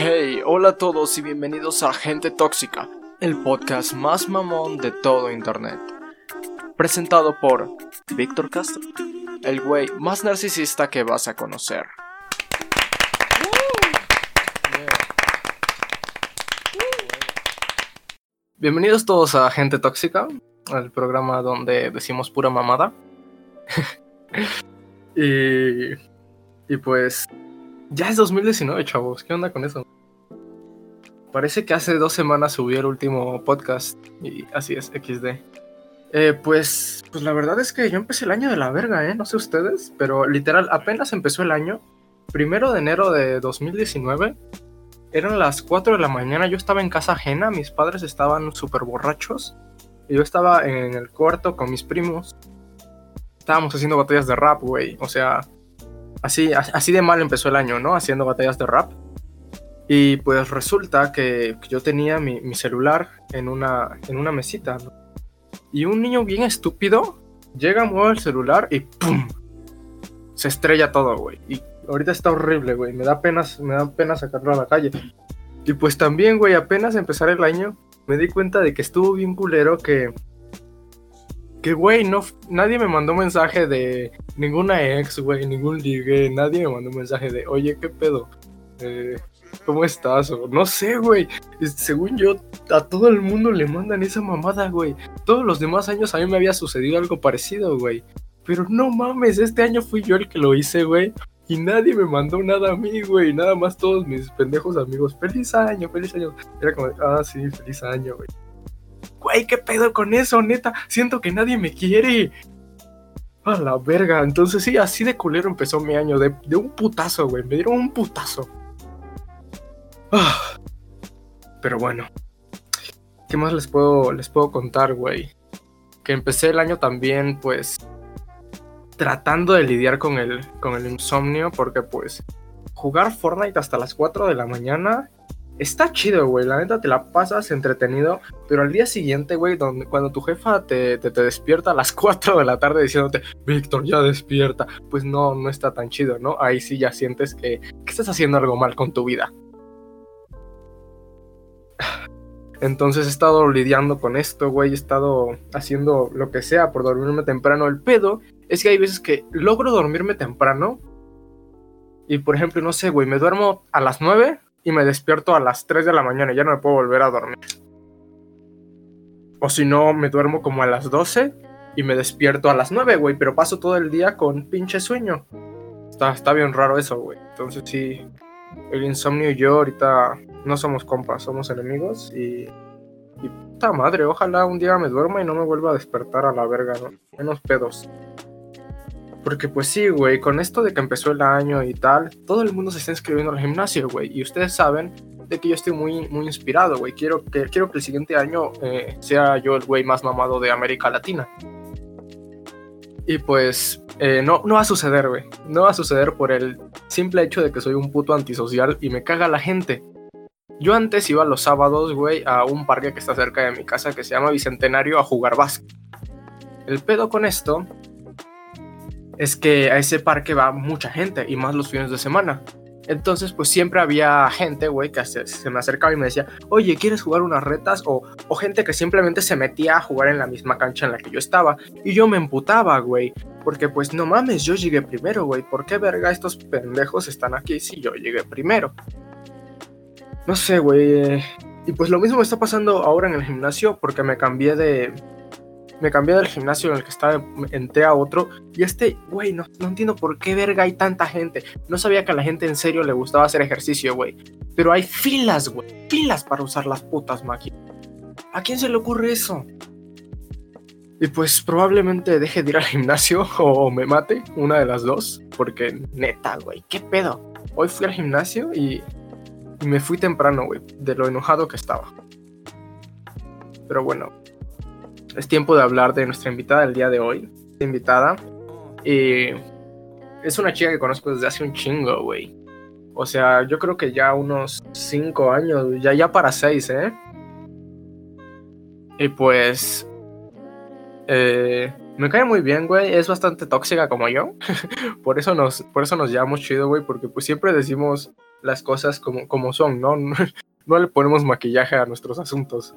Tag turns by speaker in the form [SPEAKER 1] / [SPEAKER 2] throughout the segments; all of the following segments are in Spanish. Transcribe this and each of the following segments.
[SPEAKER 1] Hey, hola a todos y bienvenidos a Gente Tóxica, el podcast más mamón de todo Internet. Presentado por Víctor Castro, el güey más narcisista que vas a conocer. Bienvenidos todos a Gente Tóxica, el programa donde decimos pura mamada. y, y pues ya es 2019, chavos. ¿Qué onda con eso? Parece que hace dos semanas subí el último podcast y así es, XD. Eh, pues, pues la verdad es que yo empecé el año de la verga, ¿eh? No sé ustedes, pero literal, apenas empezó el año. Primero de enero de 2019. Eran las 4 de la mañana, yo estaba en casa ajena, mis padres estaban súper borrachos. Y yo estaba en el cuarto con mis primos. Estábamos haciendo batallas de rap, güey. O sea, así, así de mal empezó el año, ¿no? Haciendo batallas de rap. Y pues resulta que yo tenía mi, celular en una, en una mesita. Y un niño bien estúpido llega, mueve el celular y ¡pum! Se estrella todo, güey. Y ahorita está horrible, güey. Me da pena, me da pena sacarlo a la calle. Y pues también, güey, apenas empezar el año, me di cuenta de que estuvo bien culero que que, güey, no, nadie me mandó mensaje de ninguna ex, güey, ningún ligue, nadie me mandó mensaje de, oye, ¿qué pedo? Eh, ¿Cómo estás? O, no sé, güey. Según yo, a todo el mundo le mandan esa mamada, güey. Todos los demás años a mí me había sucedido algo parecido, güey. Pero no mames, este año fui yo el que lo hice, güey. Y nadie me mandó nada a mí, güey. Nada más todos mis pendejos amigos. Feliz año, feliz año. Era como, ah, sí, feliz año, güey güey, ¿qué pedo con eso, neta? Siento que nadie me quiere. A la verga. Entonces sí, así de culero empezó mi año. De, un putazo, güey. Me dieron un putazo. Ah. Pero bueno. ¿Qué más les puedo, les puedo contar, güey? Que empecé el año también, pues... Tratando de lidiar con el, con el insomnio. Porque pues... Jugar Fortnite hasta las 4 de la mañana Está chido, güey. La neta te la pasas entretenido. Pero al día siguiente, güey, cuando tu jefa te, te, despierta a las 4 de la tarde diciéndote, Víctor, ya despierta. Pues no, no está tan chido, ¿no? Ahí sí ya sientes que, que estás haciendo algo mal con tu vida. Entonces he estado lidiando con esto, güey. He estado haciendo lo que sea por dormirme temprano. El pedo es que hay veces que logro dormirme temprano. Y por ejemplo, no sé, güey, me duermo a las 9 y me despierto a las 3 de la mañana y ya no me puedo volver a dormir. O si no, me duermo como a las 12 y me despierto a las 9, güey, pero paso todo el día con pinche sueño. Está, está bien raro eso, güey. Entonces sí, el insomnio y yo ahorita no somos compas, somos enemigos y... Y puta madre, ojalá un día me duerma y no me vuelva a despertar a la verga, ¿no? Menos pedos. Porque pues sí, güey, con esto de que empezó el año y tal, todo el mundo se está inscribiendo al gimnasio, güey. Y ustedes saben de que yo estoy muy, muy inspirado, güey. Quiero que, quiero que el siguiente año eh, sea yo el güey más mamado de América Latina. Y pues eh, no, no va a suceder, güey. No va a suceder por el simple hecho de que soy un puto antisocial y me caga la gente. Yo antes iba los sábados, güey, a un parque que está cerca de mi casa que se llama Bicentenario a jugar básquet. El pedo con esto es que a ese parque va mucha gente y más los fines de semana. Entonces, pues siempre había gente, güey, que se, me acercaba y me decía, oye, ¿quieres jugar unas retas? O, o, gente que simplemente se metía a jugar en la misma cancha en la que yo estaba. Y yo me emputaba, güey. Porque, pues, no mames, yo llegué primero, güey. ¿Por qué, verga, estos pendejos están aquí si yo llegué primero? No sé, güey. Y pues lo mismo está pasando ahora en el gimnasio porque me cambié de, me cambié del gimnasio en el que estaba, entré a otro. Y este, güey, no, no entiendo por qué verga hay tanta gente. No sabía que a la gente en serio le gustaba hacer ejercicio, güey. Pero hay filas, güey. Filas para usar las putas máquinas. ¿A quién se le ocurre eso? Y pues probablemente deje de ir al gimnasio o me mate, una de las dos. Porque neta, güey, ¿qué pedo? Hoy fui al gimnasio y, y me fui temprano, güey, de lo enojado que estaba. Pero bueno, es tiempo de hablar de nuestra invitada del día de hoy. Invitada. Y es una chica que conozco desde hace un chingo, güey. O sea, yo creo que ya unos cinco años, ya, ya para seis, ¿eh? Y pues... Eh, me cae muy bien, güey. Es bastante tóxica como yo. por, eso nos, por eso nos llevamos chido, güey. Porque pues siempre decimos las cosas como, como son, ¿no? ¿no? le ponemos maquillaje a nuestros asuntos.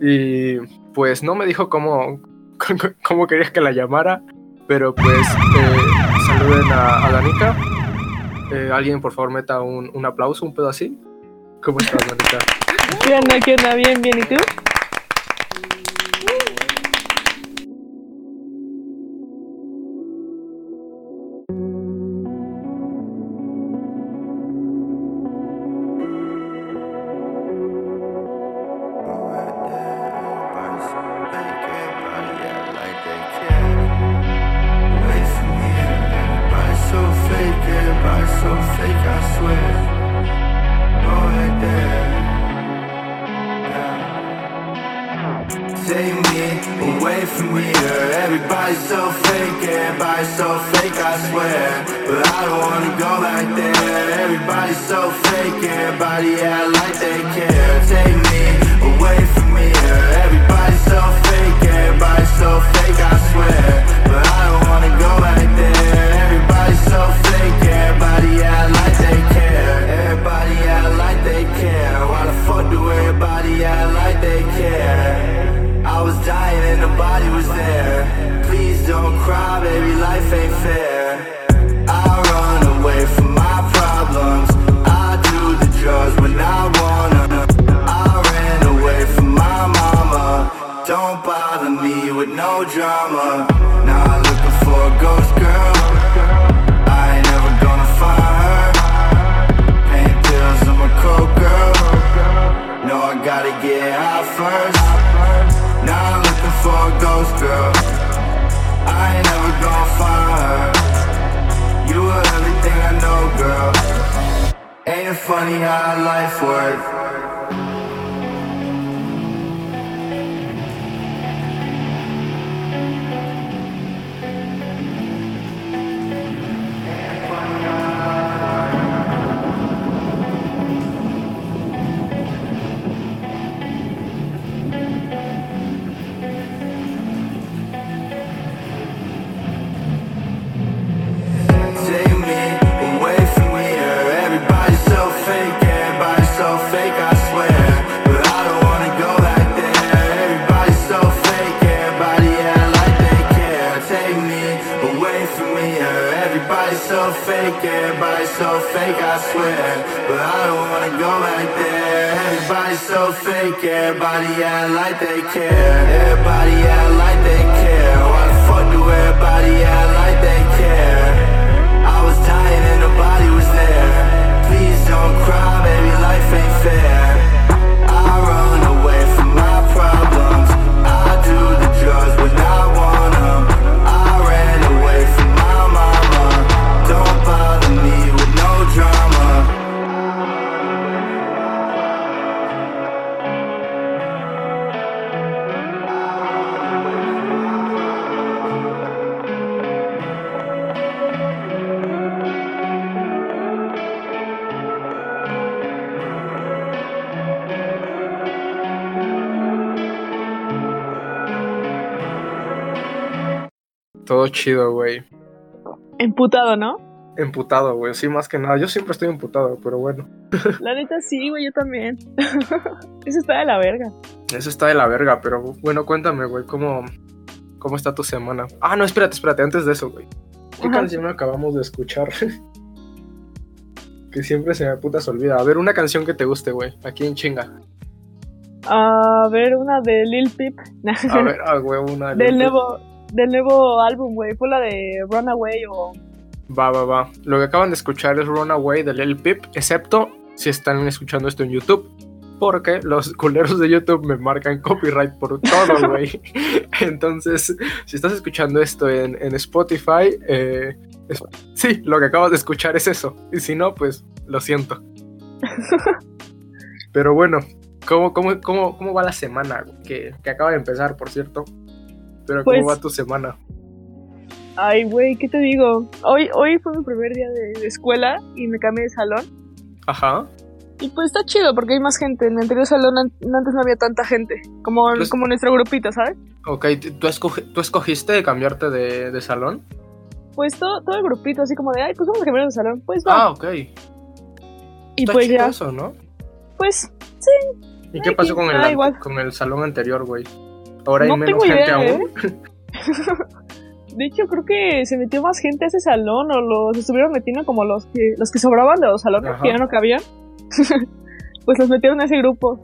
[SPEAKER 1] Y pues no me dijo cómo, cómo querías que la llamara, pero pues eh, saluden a, a Danica. Eh, alguien por favor meta un, un, aplauso, un pedo así. ¿Cómo estás, Danica?
[SPEAKER 2] ¿Qué onda? ¿Qué onda? Bien, bien, ¿y tú?
[SPEAKER 1] Todo chido, güey.
[SPEAKER 2] Emputado, ¿no?
[SPEAKER 1] Emputado, güey. Sí, más que nada. Yo siempre estoy emputado, pero bueno.
[SPEAKER 2] La neta sí, güey, yo también. Eso está de la verga.
[SPEAKER 1] Eso está de la verga, pero bueno, cuéntame, güey, ¿cómo, cómo está tu semana? Ah, no, espérate, espérate, antes de eso, güey. ¿Qué
[SPEAKER 2] Ajá.
[SPEAKER 1] canción acabamos de escuchar? que siempre se me puta se olvida. A ver, una canción que te guste, güey. Aquí en chinga.
[SPEAKER 2] A ver, una de Lil Peep.
[SPEAKER 1] A ver, ah, güey, una.
[SPEAKER 2] del nuevo del nuevo álbum, güey. Fue la de Runaway o
[SPEAKER 1] Va, va, va. Lo que acaban de escuchar es Runaway de Lil Peep, excepto si están escuchando esto en YouTube. Porque los culeros de YouTube me marcan copyright por todo, güey. Entonces, si estás escuchando esto en, en Spotify, eh, es- sí, lo que acabas de escuchar es eso. Y si no, pues lo siento. Pero bueno, ¿cómo, cómo, cómo, cómo va la semana? Que, que acaba de empezar, por cierto. Pero ¿cómo
[SPEAKER 2] Pues-
[SPEAKER 1] va tu semana?
[SPEAKER 2] Ay, güey, ¿qué te digo? Hoy, hoy fue mi primer día de, de escuela y me cambié de salón.
[SPEAKER 1] Ajá.
[SPEAKER 2] Y pues está chido porque hay más gente. En el anterior salón an- antes no había tanta gente. Como,
[SPEAKER 1] Pues-
[SPEAKER 2] como nuestro grupito, ¿sabes?
[SPEAKER 1] Ok, ¿tú, tú escogiste cambiarte de, de salón?
[SPEAKER 2] Pues todo, todo el grupito, así como de, ay, pues vamos a cambiar de salón. Pues va.
[SPEAKER 1] Ah, ok.
[SPEAKER 3] Y
[SPEAKER 1] Está
[SPEAKER 3] pues
[SPEAKER 1] chido
[SPEAKER 3] ya,
[SPEAKER 1] eso, ¿no?
[SPEAKER 3] pues
[SPEAKER 1] ¿Y qué pasó con el,
[SPEAKER 3] igual.
[SPEAKER 1] con el salón anterior, güey? Ahora hay
[SPEAKER 3] No
[SPEAKER 1] menos gente
[SPEAKER 3] idea,
[SPEAKER 1] aún.
[SPEAKER 3] De hecho, creo que se metió más gente a ese salón o los estuvieron metiendo como los que, los que sobraban de los salones
[SPEAKER 1] Ajá.
[SPEAKER 3] que ya no cabían. pues los metieron a ese grupo.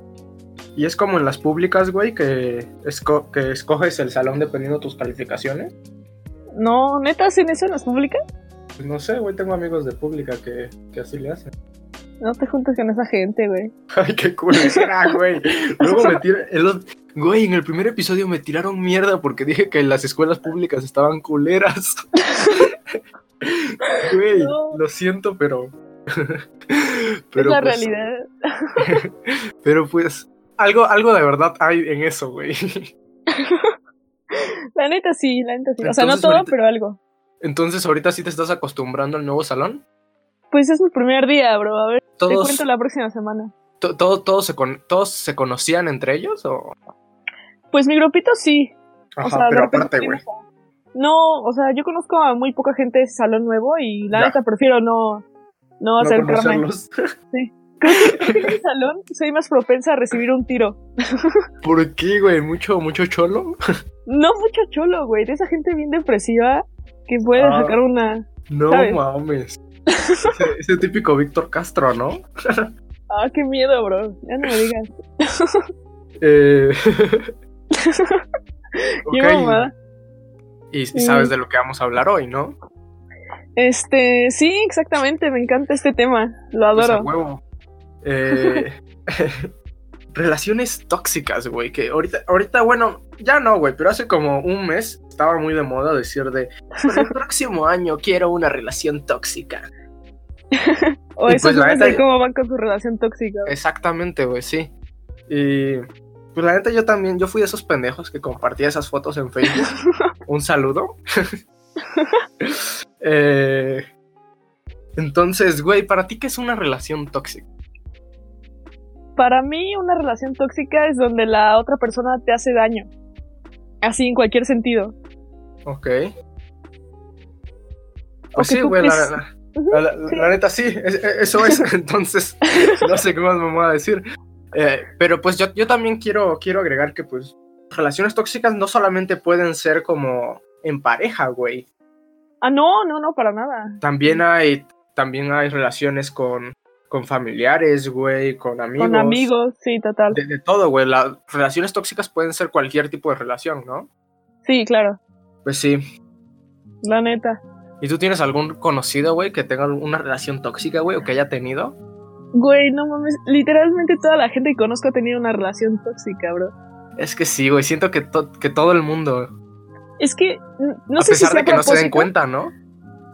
[SPEAKER 1] Y es como en las públicas, güey, que, esco- que escoges el salón dependiendo de tus calificaciones.
[SPEAKER 3] No, neta, hacen eso en las públicas.
[SPEAKER 1] Pues no sé, güey, tengo amigos de pública que, que así le hacen.
[SPEAKER 3] No te juntes con esa gente, güey.
[SPEAKER 1] Ay, qué cool será, güey. Luego me tira- el Güey, en el primer episodio me tiraron mierda porque dije que las escuelas públicas estaban culeras. Güey,
[SPEAKER 3] No.
[SPEAKER 1] lo siento, pero.
[SPEAKER 3] es
[SPEAKER 1] pero
[SPEAKER 3] la
[SPEAKER 1] pues,
[SPEAKER 3] realidad.
[SPEAKER 1] Pero pues, algo, algo de verdad hay en eso, güey.
[SPEAKER 3] La neta sí, la neta sí. O sea, no todo,
[SPEAKER 1] ahorita-
[SPEAKER 3] pero algo.
[SPEAKER 1] Entonces, ahorita sí te estás acostumbrando al nuevo salón.
[SPEAKER 3] Pues es mi primer día, bro. A ver, te cuento la próxima semana.
[SPEAKER 1] To- todo- todos, se con- ¿Todos se conocían entre ellos? O...
[SPEAKER 3] Pues mi grupito sí.
[SPEAKER 1] Ajá,
[SPEAKER 3] o sea, de
[SPEAKER 1] pero aparte, güey.
[SPEAKER 3] No, o sea, yo conozco a muy poca gente de ese salón nuevo y la neta prefiero no, no
[SPEAKER 1] No
[SPEAKER 3] acercarme.
[SPEAKER 1] conocerlos.
[SPEAKER 3] Creo que en ese salón soy más propensa a recibir un tiro.
[SPEAKER 1] ¿Por qué, güey? ¿Mucho, mucho cholo?
[SPEAKER 3] No mucho cholo, güey. De esa gente bien depresiva que puede
[SPEAKER 1] Ah.
[SPEAKER 3] sacar una.
[SPEAKER 1] No
[SPEAKER 3] ¿Sabes?
[SPEAKER 1] mames. Ese, ese típico Víctor Castro, ¿no?
[SPEAKER 3] Ah, qué miedo, bro. Ya no me digas.
[SPEAKER 1] Eh...
[SPEAKER 3] Qué
[SPEAKER 1] ok,
[SPEAKER 3] mamada.
[SPEAKER 1] Y, y sabes de lo que vamos a hablar hoy, ¿no?
[SPEAKER 3] Este, sí, exactamente. Me encanta este tema. Lo
[SPEAKER 1] Pues
[SPEAKER 3] adoro.
[SPEAKER 1] huevo. Eh, relaciones tóxicas, güey. Que ahorita, ahorita, bueno, ya no, güey, pero hace como un mes estaba muy de moda decir de "Para el próximo año quiero una relación tóxica.
[SPEAKER 3] o eso
[SPEAKER 1] pues, la neta-
[SPEAKER 3] cómo van con su relación tóxica.
[SPEAKER 1] Exactamente, güey, sí. Y pues la neta yo también, yo fui de esos pendejos que compartía esas fotos en Facebook. Un saludo. Eh, entonces, güey, ¿para ti qué es una relación tóxica?
[SPEAKER 3] Para mí, una relación tóxica es donde la otra persona te hace daño. Así en cualquier sentido.
[SPEAKER 1] Ok.
[SPEAKER 3] O
[SPEAKER 1] Pues
[SPEAKER 3] que
[SPEAKER 1] sí, güey, la, la- la- la-
[SPEAKER 3] sí.
[SPEAKER 1] la neta sí, es- eso es. Entonces, no sé qué más me voy a decir. Eh, pero pues yo, yo también quiero, quiero agregar que pues relaciones tóxicas no solamente pueden ser como en pareja, güey.
[SPEAKER 3] Ah, no, no, no, para nada.
[SPEAKER 1] También hay, también hay relaciones con, con familiares, güey, con amigos.
[SPEAKER 3] Con amigos, sí, total.
[SPEAKER 1] De, de todo, güey. Las relaciones tóxicas pueden ser cualquier tipo de relación, ¿no?
[SPEAKER 3] Sí, claro.
[SPEAKER 1] Pues sí.
[SPEAKER 3] La neta.
[SPEAKER 1] ¿Y tú tienes algún conocido, güey, que tenga una relación tóxica, güey, o que haya tenido?
[SPEAKER 3] Güey, no mames. Literalmente toda la gente que conozco ha tenido una relación tóxica, bro.
[SPEAKER 1] Es que sí, güey. Siento que, to- que todo el mundo,
[SPEAKER 3] Es que no
[SPEAKER 1] a
[SPEAKER 3] sé si
[SPEAKER 1] pesar
[SPEAKER 3] sea
[SPEAKER 1] de que
[SPEAKER 3] a
[SPEAKER 1] no se den cuenta, ¿no?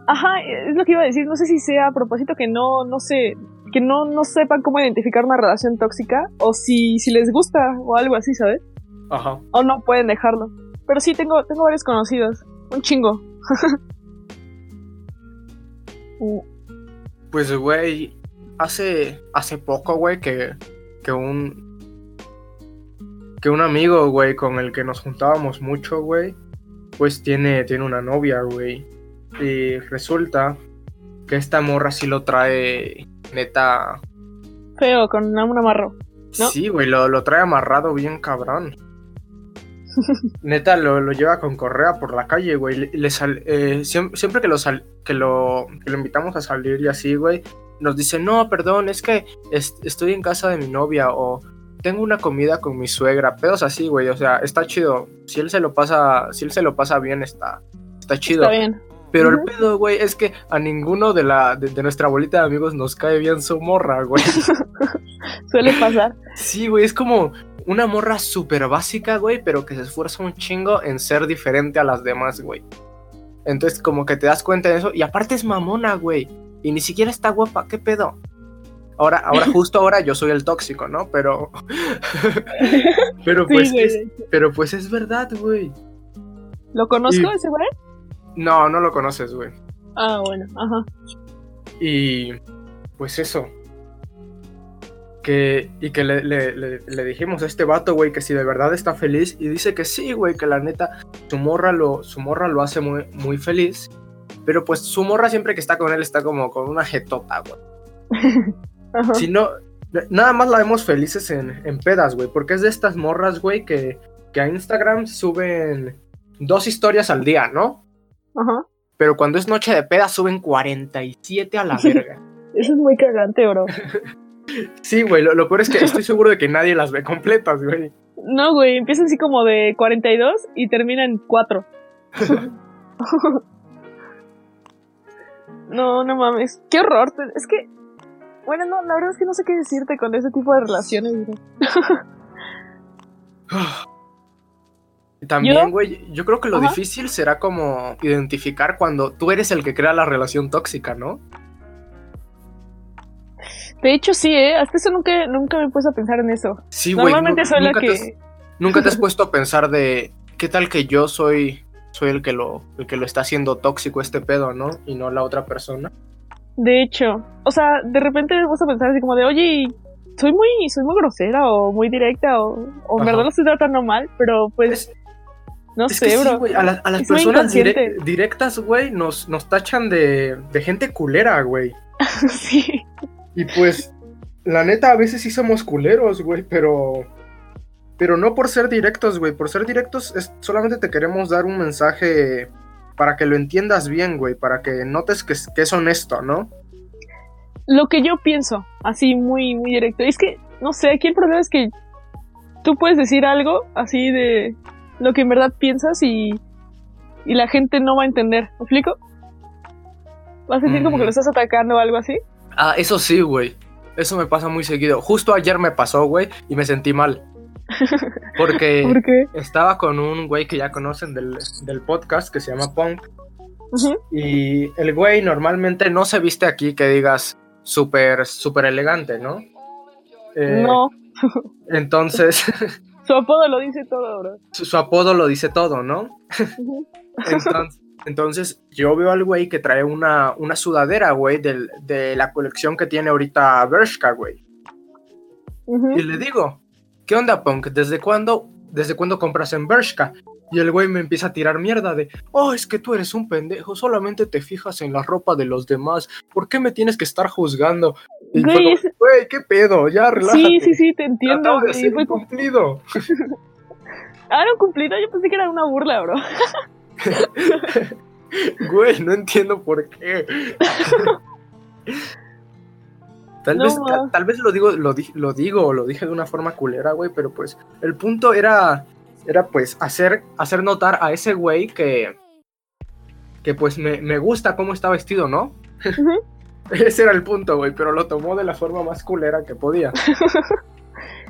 [SPEAKER 3] Ajá, es lo que iba a decir. No sé si sea a propósito que no, no sé, que no, no sepan cómo identificar una relación tóxica o si, si les gusta o algo así, ¿sabes?
[SPEAKER 1] Ajá.
[SPEAKER 3] O no pueden dejarlo. Pero sí, tengo, tengo varios conocidos. Un chingo. Uh,
[SPEAKER 1] Pues, güey, hace, hace poco, güey, que, que un... Que un amigo, güey, con el que nos juntábamos mucho, güey, pues tiene, tiene una novia, güey. Y resulta que esta morra sí lo trae, neta...
[SPEAKER 3] feo, con un amarro. ¿No?
[SPEAKER 1] Sí, güey, lo, lo trae amarrado bien cabrón. Neta, lo, lo lleva con correa por la calle, güey. Le, le sal- eh, siempre, siempre que, lo sal- que, lo, que lo invitamos a salir y así, güey, nos dice, no, perdón, es que es- estoy en casa de mi novia o tengo una comida con mi suegra. Pedos así, güey, o sea, está chido. Si él se lo pasa, si él se lo pasa bien, está, está chido.
[SPEAKER 3] Está bien.
[SPEAKER 1] Pero el pedo, güey, es que a ninguno de, la, de, de nuestra bolita de amigos nos cae bien su morra, güey.
[SPEAKER 3] Suele pasar.
[SPEAKER 1] Sí, güey, es como una morra súper básica, güey, pero que se esfuerza un chingo en ser diferente a las demás, güey. Entonces, como que te das cuenta de eso. Y aparte es mamona, güey. Y ni siquiera está guapa, ¿qué pedo? Ahora, ahora, justo ahora yo soy el tóxico, ¿no? Pero. pero pues. es, pero pues es verdad, güey.
[SPEAKER 3] ¿Lo conozco
[SPEAKER 1] Y-
[SPEAKER 3] ese güey?
[SPEAKER 1] No, no lo conoces, güey.
[SPEAKER 3] Ah, bueno, ajá.
[SPEAKER 1] Y pues eso. Que, y que le, le- le- le dijimos a este vato, güey, que si de verdad está feliz. Y dice que sí, güey, que la neta, su morra lo, su morra lo hace muy, muy feliz. Pero pues su morra siempre que está con él está como con una jetota, güey. Si no, nada más la vemos felices en, en pedas, güey, porque es de estas morras, güey, que, que a Instagram suben dos historias al día, ¿no?
[SPEAKER 3] Ajá.
[SPEAKER 1] Pero cuando es noche de pedas suben 47 a la verga.
[SPEAKER 3] Eso es muy cagante, bro.
[SPEAKER 1] Sí, güey, lo, lo peor es que estoy seguro de que nadie las ve completas, güey.
[SPEAKER 3] No, güey, empieza así como de 42 y termina en 4. no, no mames. Qué horror. Es que, bueno, no, la verdad es que no sé qué decirte con ese tipo de relaciones, bro.
[SPEAKER 1] También,
[SPEAKER 3] ¿Yo?
[SPEAKER 1] güey, yo creo que lo
[SPEAKER 3] Ajá.
[SPEAKER 1] difícil será como identificar cuando tú eres el que crea la relación tóxica, ¿no?
[SPEAKER 3] De hecho, sí, ¿eh? Hasta eso nunca, nunca me he puesto a pensar en eso.
[SPEAKER 1] Sí, güey.
[SPEAKER 3] Normalmente
[SPEAKER 1] nu-
[SPEAKER 3] soy la
[SPEAKER 1] nunca te has-
[SPEAKER 3] que...
[SPEAKER 1] Nunca te has puesto a pensar de qué tal que yo soy soy el que lo el que lo está haciendo tóxico este pedo, ¿no? Y no la otra persona.
[SPEAKER 3] De hecho, o sea, de repente me puse a pensar así como de, oye, soy muy, soy muy grosera o muy directa o, o en verdad lo estoy tratando mal, pero pues,
[SPEAKER 1] Es,
[SPEAKER 3] no
[SPEAKER 1] es
[SPEAKER 3] sé,
[SPEAKER 1] sí,
[SPEAKER 3] bro.
[SPEAKER 1] a, la- a las
[SPEAKER 3] Es
[SPEAKER 1] personas directas, güey, nos, nos tachan de, de gente culera, güey.
[SPEAKER 3] sí.
[SPEAKER 1] Y pues, la neta, a veces sí somos culeros, güey, pero. Pero no por ser directos, güey. Por ser directos, es, solamente te queremos dar un mensaje para que lo entiendas bien, güey. Para que notes que, es- que es honesto, ¿no?
[SPEAKER 3] Lo que yo pienso, así muy, muy directo. Es que, no sé, aquí el problema es que tú puedes decir algo así de lo que en verdad piensas y, y la gente no va a entender. ¿Me explico? Va a sentir como que lo estás atacando o algo así.
[SPEAKER 1] Ah, eso sí, güey. Eso me pasa muy seguido. Justo ayer me pasó, güey, y me sentí mal. Porque
[SPEAKER 3] ¿Por qué?
[SPEAKER 1] estaba con un güey que ya conocen del, del podcast que se llama Punk. Y el güey normalmente no se viste aquí que digas súper, súper elegante, ¿no? Eh,
[SPEAKER 3] No,
[SPEAKER 1] Entonces,
[SPEAKER 3] su apodo lo dice todo, bro.
[SPEAKER 1] su, su apodo lo dice todo, ¿no? Entonces, entonces yo veo al güey que trae una, una sudadera, güey, del- de la colección que tiene ahorita Bershka, güey. Y le digo, ¿qué onda, Punk? ¿Desde cuándo, desde cuándo compras en Bershka? Y el güey me empieza a tirar mierda de, oh, es que tú eres un pendejo, solamente te fijas en la ropa de los demás, ¿por qué me tienes que estar juzgando? Y
[SPEAKER 3] Güey,
[SPEAKER 1] como,
[SPEAKER 3] es-
[SPEAKER 1] güey, ¿qué pedo? Ya, relájate.
[SPEAKER 3] Sí, sí, sí, te entiendo.
[SPEAKER 1] De
[SPEAKER 3] güey. Fue
[SPEAKER 1] cumplido.
[SPEAKER 3] Ah, era un cumplido. Yo pensé que era una burla, bro.
[SPEAKER 1] Güey, no entiendo por qué. Tal,
[SPEAKER 3] No,
[SPEAKER 1] vez, tal, tal vez lo digo, lo, di- lo digo, o lo dije de una forma culera, güey, pero pues el punto era, era pues hacer, hacer notar a ese güey que, que pues me, me gusta cómo está vestido, ¿no? Ese era el punto, güey, pero lo tomó de la forma más culera que podía.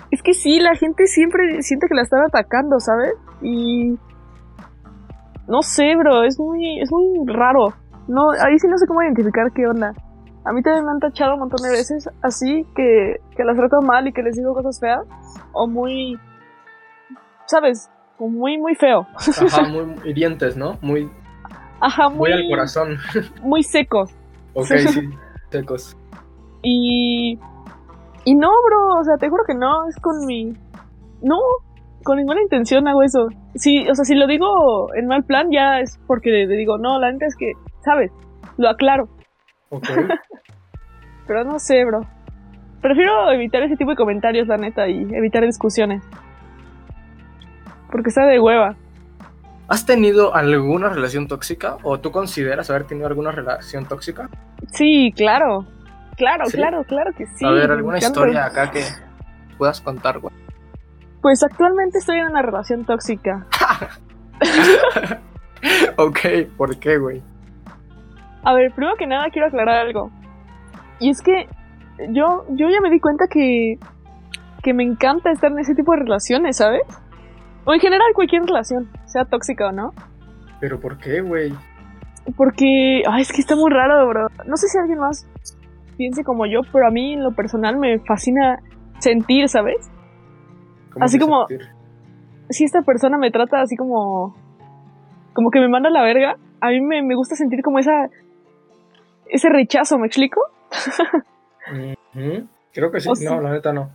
[SPEAKER 3] Es que sí, la gente siempre siente que la están atacando, ¿sabes? Y. No sé, bro, es muy, es muy raro. No, ahí sí no sé cómo identificar qué onda. A mí también me han tachado un montón de veces así que, que las trato mal y que les digo cosas feas. O muy. ¿Sabes? Como muy, muy feo.
[SPEAKER 1] Ajá, muy hirientes, ¿no? Muy,
[SPEAKER 3] Ajá,
[SPEAKER 1] muy
[SPEAKER 3] muy,
[SPEAKER 1] al corazón.
[SPEAKER 3] muy secos.
[SPEAKER 1] Ok, sí, secos.
[SPEAKER 3] Y. Y no, bro, o sea, te juro que no, es con mi. No, con ninguna intención hago eso. Sí, o sea, si lo digo en mal plan, ya es porque le digo, no, la neta es que, ¿sabes? Lo aclaro.
[SPEAKER 1] Ok.
[SPEAKER 3] Pero no sé, bro. Prefiero evitar ese tipo de comentarios, la neta, y evitar discusiones. Porque está de hueva.
[SPEAKER 1] ¿Has tenido alguna relación tóxica? ¿O tú consideras haber tenido alguna relación tóxica?
[SPEAKER 3] Sí, claro. Claro,
[SPEAKER 1] ¿Sí?
[SPEAKER 3] claro, claro que sí.
[SPEAKER 1] a ver, alguna historia acá que puedas contar, güey.
[SPEAKER 3] Pues actualmente estoy en una relación tóxica.
[SPEAKER 1] ok, ¿por qué, güey?
[SPEAKER 3] A ver, primero que nada quiero aclarar algo. Y es que yo, yo ya me di cuenta que, que me encanta estar en ese tipo de relaciones, ¿sabes? O en general cualquier relación, sea tóxica o no.
[SPEAKER 1] ¿Pero por qué, güey?
[SPEAKER 3] Porque, ay, es que está muy raro, bro. No sé si alguien más piense como yo, pero a mí en lo personal me fascina sentir, ¿sabes?
[SPEAKER 1] ¿Cómo
[SPEAKER 3] Así
[SPEAKER 1] te
[SPEAKER 3] como-
[SPEAKER 1] sentir?
[SPEAKER 3] Si esta persona me trata así como... Como que me manda a la verga, a mí me, me gusta sentir como esa... Ese rechazo, ¿me explico?
[SPEAKER 1] Creo que sí.
[SPEAKER 3] O
[SPEAKER 1] no, la neta no.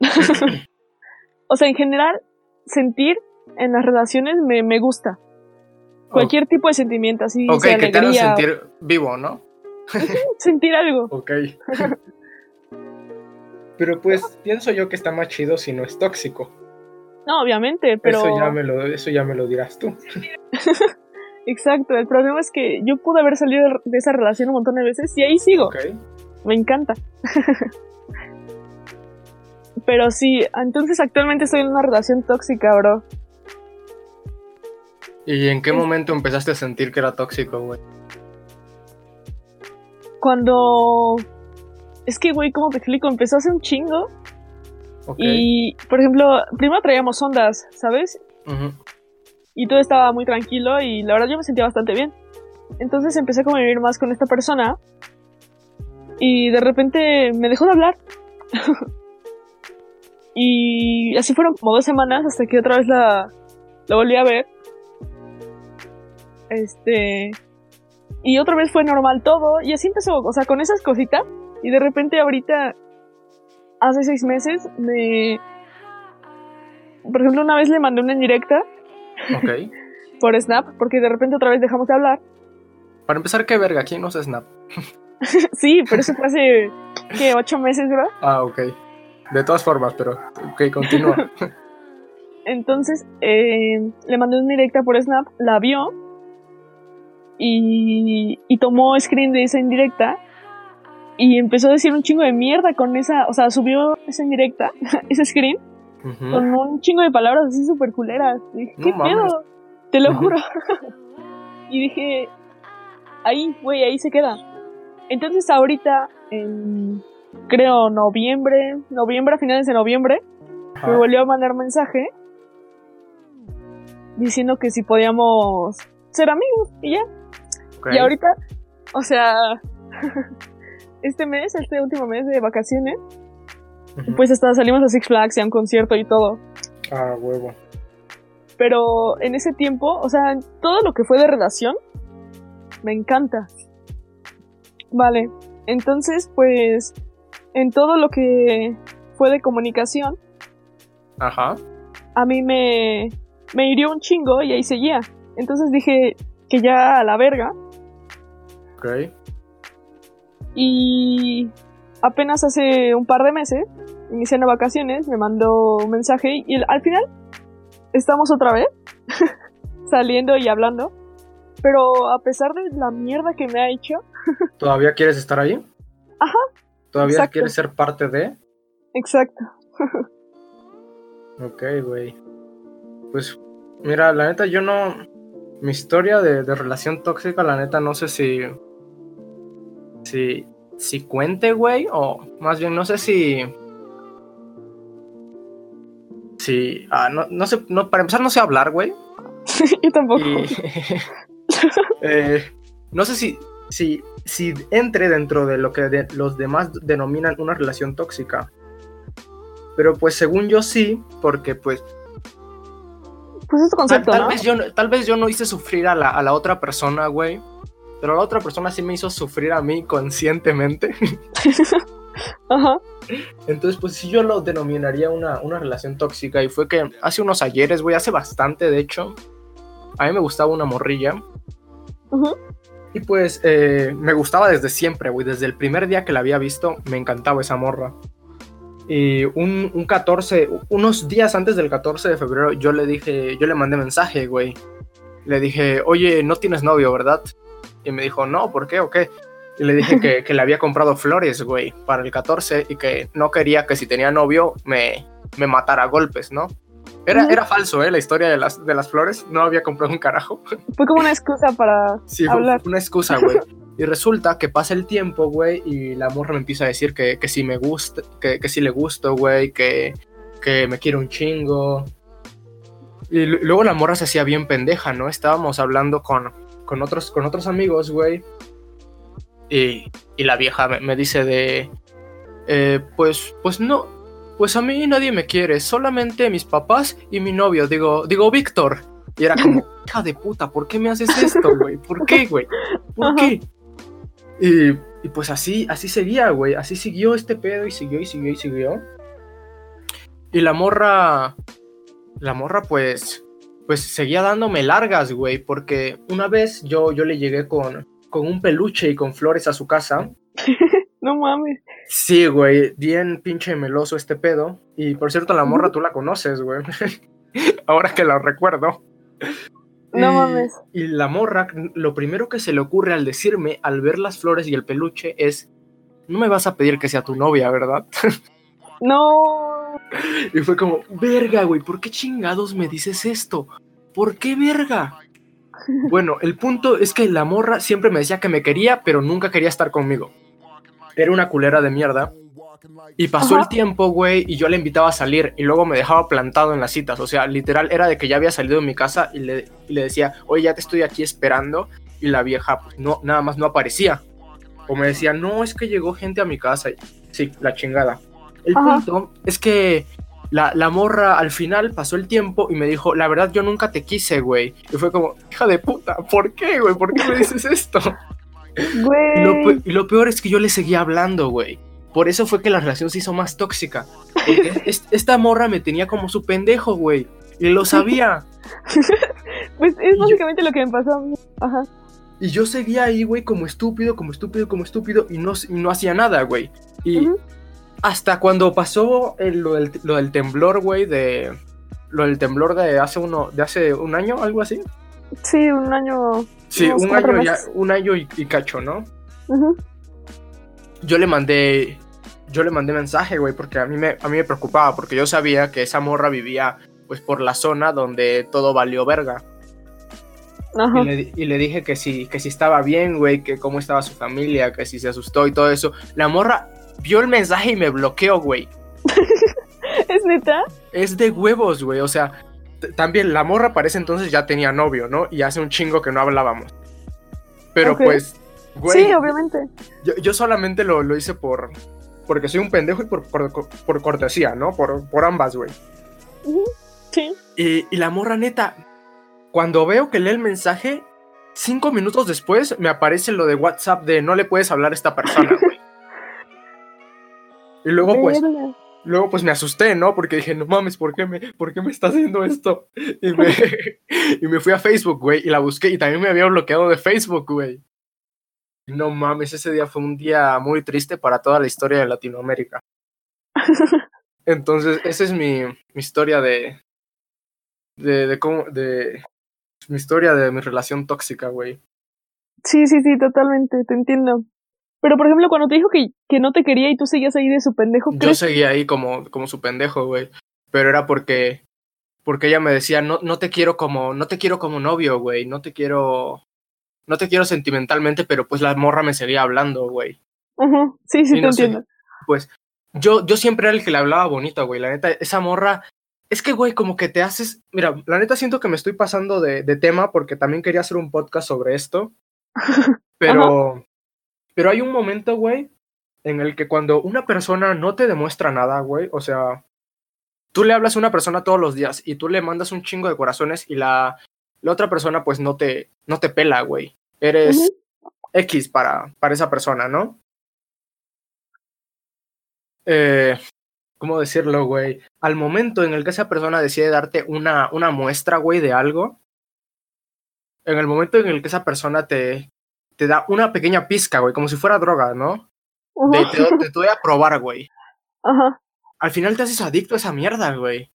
[SPEAKER 3] O sea, en general, sentir en las relaciones me, me gusta. Cualquier tipo de sentimiento, así
[SPEAKER 1] Ok,
[SPEAKER 3] sea
[SPEAKER 1] que te hagan
[SPEAKER 3] alegría,
[SPEAKER 1] sentir vivo, ¿no?
[SPEAKER 3] sentir algo.
[SPEAKER 1] Ok. Pero pues pienso yo que está más chido si no es tóxico.
[SPEAKER 3] No, obviamente, pero...
[SPEAKER 1] Eso ya me lo, eso ya me lo dirás tú.
[SPEAKER 3] Exacto, el problema es que yo pude haber salido de esa relación un montón de veces y ahí sigo. Me encanta. pero sí, entonces actualmente estoy en una relación tóxica, bro.
[SPEAKER 1] ¿Y en qué momento empezaste a sentir que era tóxico, güey?
[SPEAKER 3] Cuando... Es que, güey, ¿cómo te explico? Empezó hace un chingo. Y, por ejemplo, primero traíamos ondas, ¿sabes? Y todo estaba muy tranquilo y la verdad yo me sentía bastante bien. Entonces empecé a convivir más con esta persona y de repente me dejó de hablar. y así fueron como dos semanas hasta que otra vez la, la volví a ver este. Y otra vez fue normal todo. Y así empezó, o sea, con esas cositas. Y de repente ahorita, hace seis meses, me... Por ejemplo, una vez le mandé una indirecta.
[SPEAKER 1] Ok.
[SPEAKER 3] por Snap, porque de repente otra vez dejamos de hablar.
[SPEAKER 1] Para empezar, ¿qué verga? ¿Quién usa Snap?
[SPEAKER 3] sí, pero eso fue hace, ¿qué? ¿Ocho meses, bro?
[SPEAKER 1] Ah, ok. De todas formas, pero... Ok, continúa.
[SPEAKER 3] Entonces, eh, le mandé una directa por Snap, la vio y, y tomó screen de esa indirecta y empezó a decir un chingo de mierda con esa, o sea, subió esa indirecta, ese screen, con un chingo de palabras así súper culeras. dije, ¿qué pedo? Te lo juro. y dije, ahí, güey, ahí se queda. Entonces ahorita, en, creo, noviembre, noviembre, a finales de noviembre, me volvió a mandar mensaje diciendo que si podíamos ser amigos y ya. Y ahorita, o sea, este mes, este último mes de vacaciones, pues hasta salimos a Six Flags y a un concierto y todo.
[SPEAKER 1] Ah, huevo.
[SPEAKER 3] Pero en ese tiempo, o sea, todo lo que fue de relación, me encanta. Vale, entonces, pues, en todo lo que fue de comunicación,
[SPEAKER 1] Ajá.
[SPEAKER 3] a mí me, me hirió un chingo y ahí seguía. Entonces dije que ya a la verga.
[SPEAKER 1] Ok.
[SPEAKER 3] Y apenas hace un par de meses, iniciando vacaciones, me mandó un mensaje y al final estamos otra vez saliendo y hablando. Pero a pesar de la mierda que me ha hecho.
[SPEAKER 1] ¿Todavía quieres estar ahí?
[SPEAKER 3] Ajá.
[SPEAKER 1] ¿Todavía quieres ser parte de?
[SPEAKER 3] Exacto.
[SPEAKER 1] ok, güey. Pues, mira, la neta, yo no mi historia de, relación tóxica, la neta, no sé si. Si. Si cuente, güey, o más bien no sé si. Si. Ah, no, no sé. No, para empezar, no sé hablar, güey.
[SPEAKER 3] Yo tampoco.
[SPEAKER 1] Eh, no sé si. Si, si entre dentro de lo que los demás denominan una relación tóxica. Pero pues según yo sí, porque pues
[SPEAKER 3] pues es concepto,
[SPEAKER 1] tal, Vez yo, tal vez yo no hice sufrir a la, a la otra persona, güey. Pero la otra persona sí me hizo sufrir a mí conscientemente.
[SPEAKER 3] Ajá.
[SPEAKER 1] Entonces, pues sí, yo lo denominaría una, una relación tóxica. Y fue que hace unos ayeres, güey, hace bastante, de hecho. A mí me gustaba una morrilla.
[SPEAKER 3] Ajá.
[SPEAKER 1] Y pues eh, me gustaba desde siempre, güey. Desde el primer día que la había visto, me encantaba esa morra. Y un, un 14, unos días antes del 14 de febrero, yo le dije, yo le mandé mensaje, güey. Le dije, oye, no tienes novio, ¿verdad? Y me dijo, no, ¿por qué o qué? Y le dije que, que, le había comprado flores, güey, para el 14 y que no quería que si tenía novio me, me matara a golpes, ¿no? Era, era falso, ¿eh? La historia de las, de las flores. No había comprado un carajo.
[SPEAKER 3] Fue como una excusa para
[SPEAKER 1] sí,
[SPEAKER 3] hablar.
[SPEAKER 1] Fue una excusa, güey. Y resulta que pasa el tiempo, güey, y la morra me empieza a decir que, que sí me gusta, que, que sí le gusto, güey, que, que me quiere un chingo. Y luego la morra se hacía bien pendeja, ¿no? Estábamos hablando con, con, otros, con otros amigos, güey. Y, y, la vieja me, dice de... Eh, pues, pues no, pues a mí nadie me quiere, solamente mis papás y mi novio, digo, digo Víctor. Y era como, hija de puta, ¿por qué me haces esto, güey? ¿Por qué, güey? ¿Por qué? Y, pues así, así seguía, güey. Así siguió este pedo y siguió y siguió y siguió. Y la morra. La morra, pues. Pues seguía dándome largas, güey. Porque una vez yo, yo le llegué con, con un peluche y con flores a su casa.
[SPEAKER 3] No mames.
[SPEAKER 1] Sí, güey, bien pinche meloso este pedo. Y por cierto, la morra tú la conoces, güey. Ahora que la recuerdo.
[SPEAKER 3] No
[SPEAKER 1] Y-
[SPEAKER 3] mames.
[SPEAKER 1] Y la morra, lo primero que se le ocurre al decirme, al ver las flores y el peluche, es: No me vas a pedir que sea tu novia, ¿verdad?
[SPEAKER 3] No.
[SPEAKER 1] Y fue como: Verga, güey, ¿por qué chingados me dices esto? ¿Por qué verga? Bueno, el punto es que la morra siempre me decía que me quería, pero nunca quería estar conmigo. Era una culera de mierda. Y pasó
[SPEAKER 3] Ajá.
[SPEAKER 1] el tiempo, güey, y yo le invitaba a salir y luego me dejaba plantado en las citas. O sea, literal era de que ya había salido de mi casa y le, y le decía, oye, ya te estoy aquí esperando. Y la vieja, pues no, nada más no aparecía. O me decía, no, es que llegó gente a mi casa. Sí, la chingada. El
[SPEAKER 3] Ajá.
[SPEAKER 1] punto es que la, la morra al final pasó el tiempo y me dijo, la verdad yo nunca te quise, güey. Y fue como, hija de puta, ¿por qué, güey? ¿Por qué me dices esto? Lo,
[SPEAKER 3] Güey.
[SPEAKER 1] pe- y lo peor es que yo le seguía hablando, güey. Por eso fue que la relación se hizo más tóxica. Porque es- esta morra me tenía como su pendejo, güey. Y lo sabía.
[SPEAKER 3] Pues es
[SPEAKER 1] yo-
[SPEAKER 3] básicamente lo que me pasó a mí. Ajá.
[SPEAKER 1] Y yo seguía ahí, güey, como estúpido, como estúpido, como estúpido. Y no, y no hacía nada, güey. Y. hasta cuando pasó el- lo, del, lo del temblor, güey, de... Lo del temblor de hace uno, de hace un año, algo así.
[SPEAKER 3] Sí, un año.
[SPEAKER 1] Sí, un año, ya,
[SPEAKER 3] meses.
[SPEAKER 1] un año y, y cacho, ¿no?
[SPEAKER 3] Ujú.
[SPEAKER 1] yo le mandé yo le mandé mensaje, güey, porque a mí me a mí me preocupaba porque yo sabía que esa morra vivía pues por la zona donde todo valió verga.
[SPEAKER 3] Ajá.
[SPEAKER 1] Y le, y le dije que si que si estaba bien, güey, que cómo estaba su familia, que si se asustó y todo eso. La morra vio el mensaje y me bloqueó, güey.
[SPEAKER 3] ¿Es neta?
[SPEAKER 1] Es de huevos, güey, o sea, también la morra para ese entonces ya tenía novio, ¿no? Y hace un chingo que no hablábamos. Pero pues, güey,
[SPEAKER 3] sí, obviamente.
[SPEAKER 1] Yo, yo solamente lo, lo hice por. Porque soy un pendejo y por, por, por cortesía, ¿no? Por, por ambas, güey.
[SPEAKER 3] Sí.
[SPEAKER 1] Y, y la morra neta, cuando veo que lee el mensaje, cinco minutos después me aparece lo de WhatsApp de no le puedes hablar a esta persona, güey. Y luego, pues,
[SPEAKER 3] Verga.
[SPEAKER 1] luego, pues me asusté, ¿no? Porque dije, no mames, ¿por qué me, por qué me está haciendo esto? Y me, y me fui a Facebook, güey, y la busqué y también me había bloqueado de Facebook, güey. No mames, ese día fue un día muy triste para toda la historia de Latinoamérica. Entonces, esa es mi, mi historia de, de, de cómo, de, mi historia de mi relación tóxica, güey.
[SPEAKER 3] Sí, sí, sí, totalmente, te entiendo. Pero, por ejemplo, cuando te dijo que, que no te quería y tú seguías ahí de su pendejo,
[SPEAKER 1] Yo seguía ahí como, como su pendejo, güey. Pero era porque, porque ella me decía, no, no te quiero como, no te quiero como novio, güey. No te quiero, no te quiero sentimentalmente, pero pues la morra me seguía hablando, güey.
[SPEAKER 3] Ajá, Sí, sí,
[SPEAKER 1] Y
[SPEAKER 3] te
[SPEAKER 1] no sé.
[SPEAKER 3] entiendo.
[SPEAKER 1] Pues yo, yo siempre era el que le hablaba bonito, güey. La neta, esa morra, es que, güey, como que te haces, mira, la neta siento que me estoy pasando de, de tema porque también quería hacer un podcast sobre esto. Pero, pero hay un momento, güey, en el que cuando una persona no te demuestra nada, güey, o sea, tú le hablas a una persona todos los días y tú le mandas un chingo de corazones y la, la otra persona pues no te, no te pela, güey. Eres. X para, para esa persona, ¿no? Eh, ¿Cómo decirlo, güey? Al momento en el que esa persona decide darte una, una muestra, güey, de algo, en el momento en el que esa persona te, te da una pequeña pizca, güey, como si fuera droga, ¿no? De, te, te doy a probar, güey.
[SPEAKER 3] Ajá.
[SPEAKER 1] Al final te haces adicto a esa mierda, güey.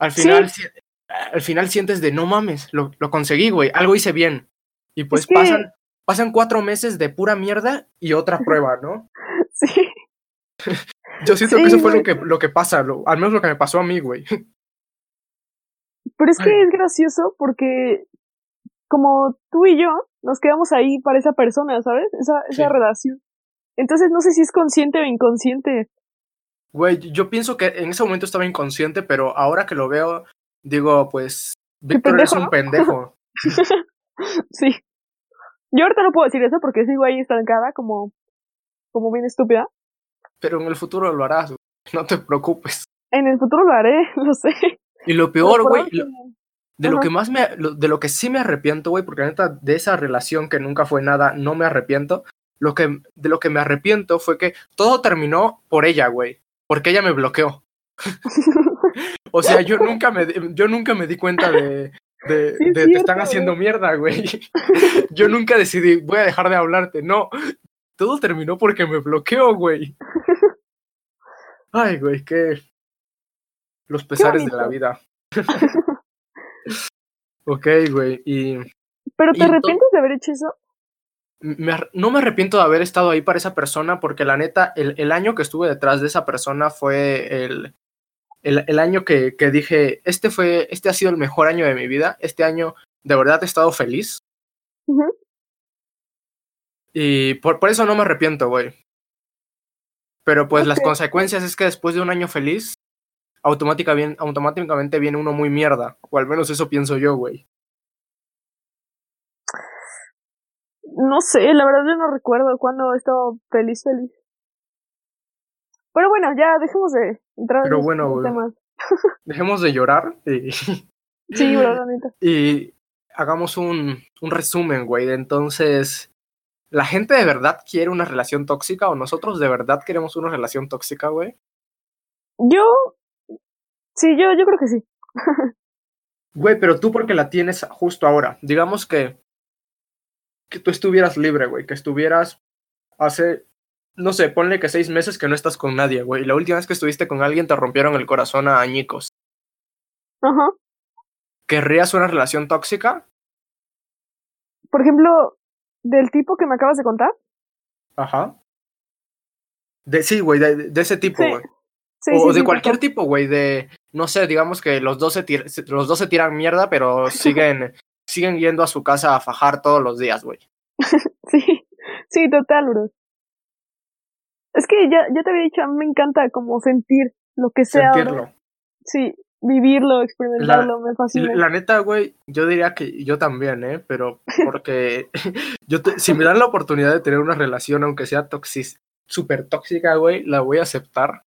[SPEAKER 1] Al final, si- al final sientes de no mames, lo, lo conseguí, güey, algo hice bien. Y pues
[SPEAKER 3] que-
[SPEAKER 1] pasan, pasan cuatro meses de pura mierda y otra prueba, ¿no?
[SPEAKER 3] Sí.
[SPEAKER 1] Yo siento
[SPEAKER 3] Sí,
[SPEAKER 1] que eso fue
[SPEAKER 3] güey.
[SPEAKER 1] lo que, lo que pasa, lo- al menos lo que me pasó a mí, güey.
[SPEAKER 3] Pero es que
[SPEAKER 1] Ay.
[SPEAKER 3] es gracioso porque como tú y yo nos quedamos ahí para esa persona, ¿sabes? Esa, esa
[SPEAKER 1] Sí.
[SPEAKER 3] relación. Entonces no sé si es consciente o inconsciente.
[SPEAKER 1] Güey, yo pienso que en ese momento estaba inconsciente, pero ahora que lo veo, digo, pues, Víctor es un pendejo.
[SPEAKER 3] Sí. Yo ahorita no puedo decir eso porque sigo ahí estancada como, como bien estúpida.
[SPEAKER 1] pero en el futuro lo harás, güey. No te preocupes.
[SPEAKER 3] En el futuro lo haré, lo sé.
[SPEAKER 1] Y lo peor, güey, lo- de lo que más me, de lo que sí me arrepiento, güey, porque la neta, de esa relación que nunca fue nada, no me arrepiento. Lo que, de lo que me arrepiento fue que todo terminó por ella, güey. Porque ella me bloqueó. O sea, yo nunca me, yo nunca me di cuenta de, de,
[SPEAKER 3] Sí, es
[SPEAKER 1] de te están haciendo mierda, güey. Yo nunca decidí, voy a dejar de hablarte. No, todo terminó porque me bloqueó, güey. Ay, güey, qué. Los pesares de la vida. Ok, güey, y.
[SPEAKER 3] ¿Pero te
[SPEAKER 1] y
[SPEAKER 3] arrepientes de haber hecho eso?
[SPEAKER 1] me no me arrepiento de haber estado ahí para esa persona porque la neta, el, el año que estuve detrás de esa persona fue el, el, el año que, que dije, este fue, este ha sido el mejor año de mi vida, este año de verdad he estado feliz y por, por eso no me arrepiento, güey. Pero pues las consecuencias es que después de un año feliz, automática bien, automáticamente viene uno muy mierda, o al menos eso pienso yo, güey.
[SPEAKER 3] No sé, la verdad yo no recuerdo cuándo he estado feliz, feliz. Pero bueno, ya dejemos de entrar
[SPEAKER 1] Pero
[SPEAKER 3] en
[SPEAKER 1] bueno,
[SPEAKER 3] temas.
[SPEAKER 1] Dejemos de llorar y...
[SPEAKER 3] Sí, bro, la neta.
[SPEAKER 1] y hagamos un, un resumen, güey. de Entonces, ¿la gente de verdad quiere una relación tóxica o nosotros de verdad queremos una relación tóxica, güey?
[SPEAKER 3] Yo. Sí, yo, yo creo que sí.
[SPEAKER 1] Güey, pero tú porque la tienes justo ahora. Digamos que, que tú estuvieras libre, güey. Que estuvieras hace, no sé, ponle que seis meses que no estás con nadie, güey. Y la última vez que estuviste con alguien te rompieron el corazón a añicos.
[SPEAKER 3] Ajá.
[SPEAKER 1] ¿Querrías una relación tóxica?
[SPEAKER 3] Por ejemplo, del tipo que me acabas de contar.
[SPEAKER 1] Ajá. De, sí, güey, de, de ese tipo,
[SPEAKER 3] Sí.
[SPEAKER 1] güey.
[SPEAKER 3] Sí,
[SPEAKER 1] o
[SPEAKER 3] sí,
[SPEAKER 1] de
[SPEAKER 3] sí,
[SPEAKER 1] cualquier tipo, güey, de, no sé, digamos que los dos se, los dos se tiran mierda, pero siguen, siguen yendo a su casa a fajar todos los días, güey.
[SPEAKER 3] Sí, sí, total, bro. Es que ya, ya te había dicho, a mí me encanta como sentir lo que sea. bro.
[SPEAKER 1] Sentirlo.
[SPEAKER 3] Sí, vivirlo, experimentarlo, me fascina.
[SPEAKER 1] La neta, güey, yo diría que yo también, ¿eh? Pero porque yo te- si me dan la oportunidad de tener una relación, aunque sea toxis, súper tóxica, güey, la voy a aceptar.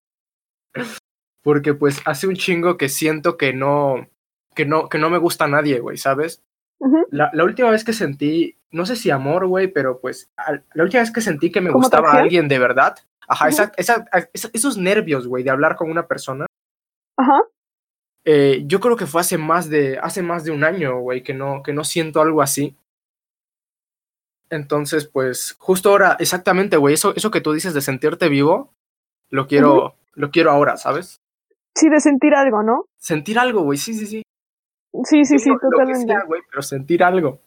[SPEAKER 1] Porque pues hace un chingo que siento que no, que no, que no me gusta a nadie, güey, ¿sabes? La, la última vez que sentí, no sé si amor, güey, pero pues al- la última vez que sentí que me
[SPEAKER 3] ¿Como
[SPEAKER 1] gustaba a alguien de verdad, ajá, esa, esa- esa- esos nervios, güey, de hablar con una persona,
[SPEAKER 3] Ajá.
[SPEAKER 1] eh, yo creo que fue hace más de, hace más de un año, güey, que no, que no siento algo así. Entonces, pues, justo ahora, exactamente, güey, eso, eso que tú dices de sentirte vivo, lo quiero, lo quiero ahora, ¿sabes?
[SPEAKER 3] Sí, de sentir algo, ¿no?
[SPEAKER 1] Sentir algo, güey, sí, sí, sí.
[SPEAKER 3] Sí, sí, sí,
[SPEAKER 1] Lo- lo que
[SPEAKER 3] totalmente.
[SPEAKER 1] sea, güey, pero sentir algo.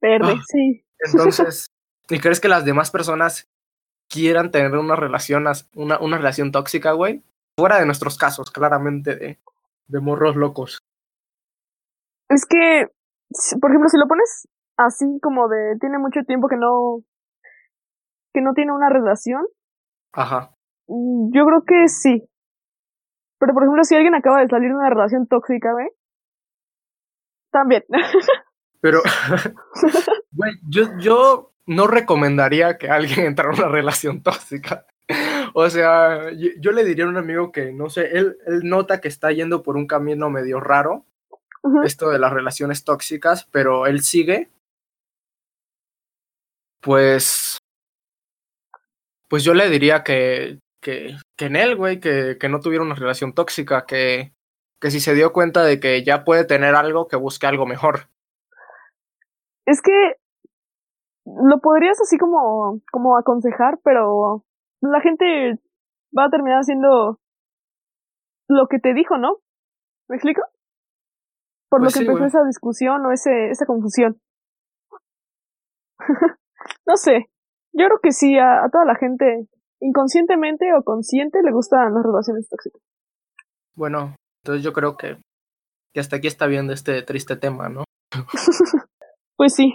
[SPEAKER 3] Verde,
[SPEAKER 1] Ah.
[SPEAKER 3] sí.
[SPEAKER 1] Entonces, ¿y crees que las demás personas quieran tener una relación, una, una relación tóxica, güey? Fuera de nuestros casos, claramente, de, de morros locos.
[SPEAKER 3] Es que, por ejemplo, si lo pones así como de tiene mucho tiempo que no que no tiene una relación,
[SPEAKER 1] Ajá.
[SPEAKER 3] Mm, yo creo que sí. Pero por ejemplo, si alguien acaba de salir de una relación tóxica, ¿ve? También.
[SPEAKER 1] Pero, güey, yo, yo no recomendaría que alguien entrara en una relación tóxica. O sea, yo, yo le diría a un amigo que, no sé, él, él nota que está yendo por un camino medio raro, esto de las relaciones tóxicas, pero él sigue. Pues, pues yo le diría que, que, que en él, güey, que, que no tuviera una relación tóxica, que, que si se dio cuenta de que ya puede tener algo, que busque algo mejor.
[SPEAKER 3] Es que lo podrías así como, como aconsejar, pero la gente va a terminar haciendo lo que te dijo, ¿no? ¿Me explico? Por
[SPEAKER 1] Pues
[SPEAKER 3] lo que
[SPEAKER 1] sí,
[SPEAKER 3] empezó esa discusión o ese, esa confusión. no sé. Yo creo que sí, a, a toda la gente, inconscientemente o consciente, le gustan las relaciones tóxicas.
[SPEAKER 1] Bueno, entonces yo creo que, que hasta aquí está bien de este triste tema, ¿no?
[SPEAKER 3] Pues sí.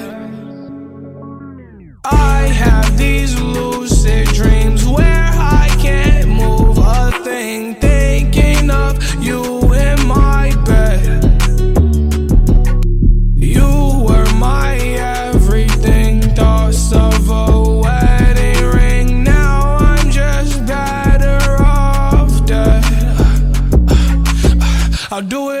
[SPEAKER 4] I have these lucid dreams where I can't move a thing, thinking of you in my bed. You were my everything, thoughts of a wedding ring. Now I'm just better off dead. I'll do it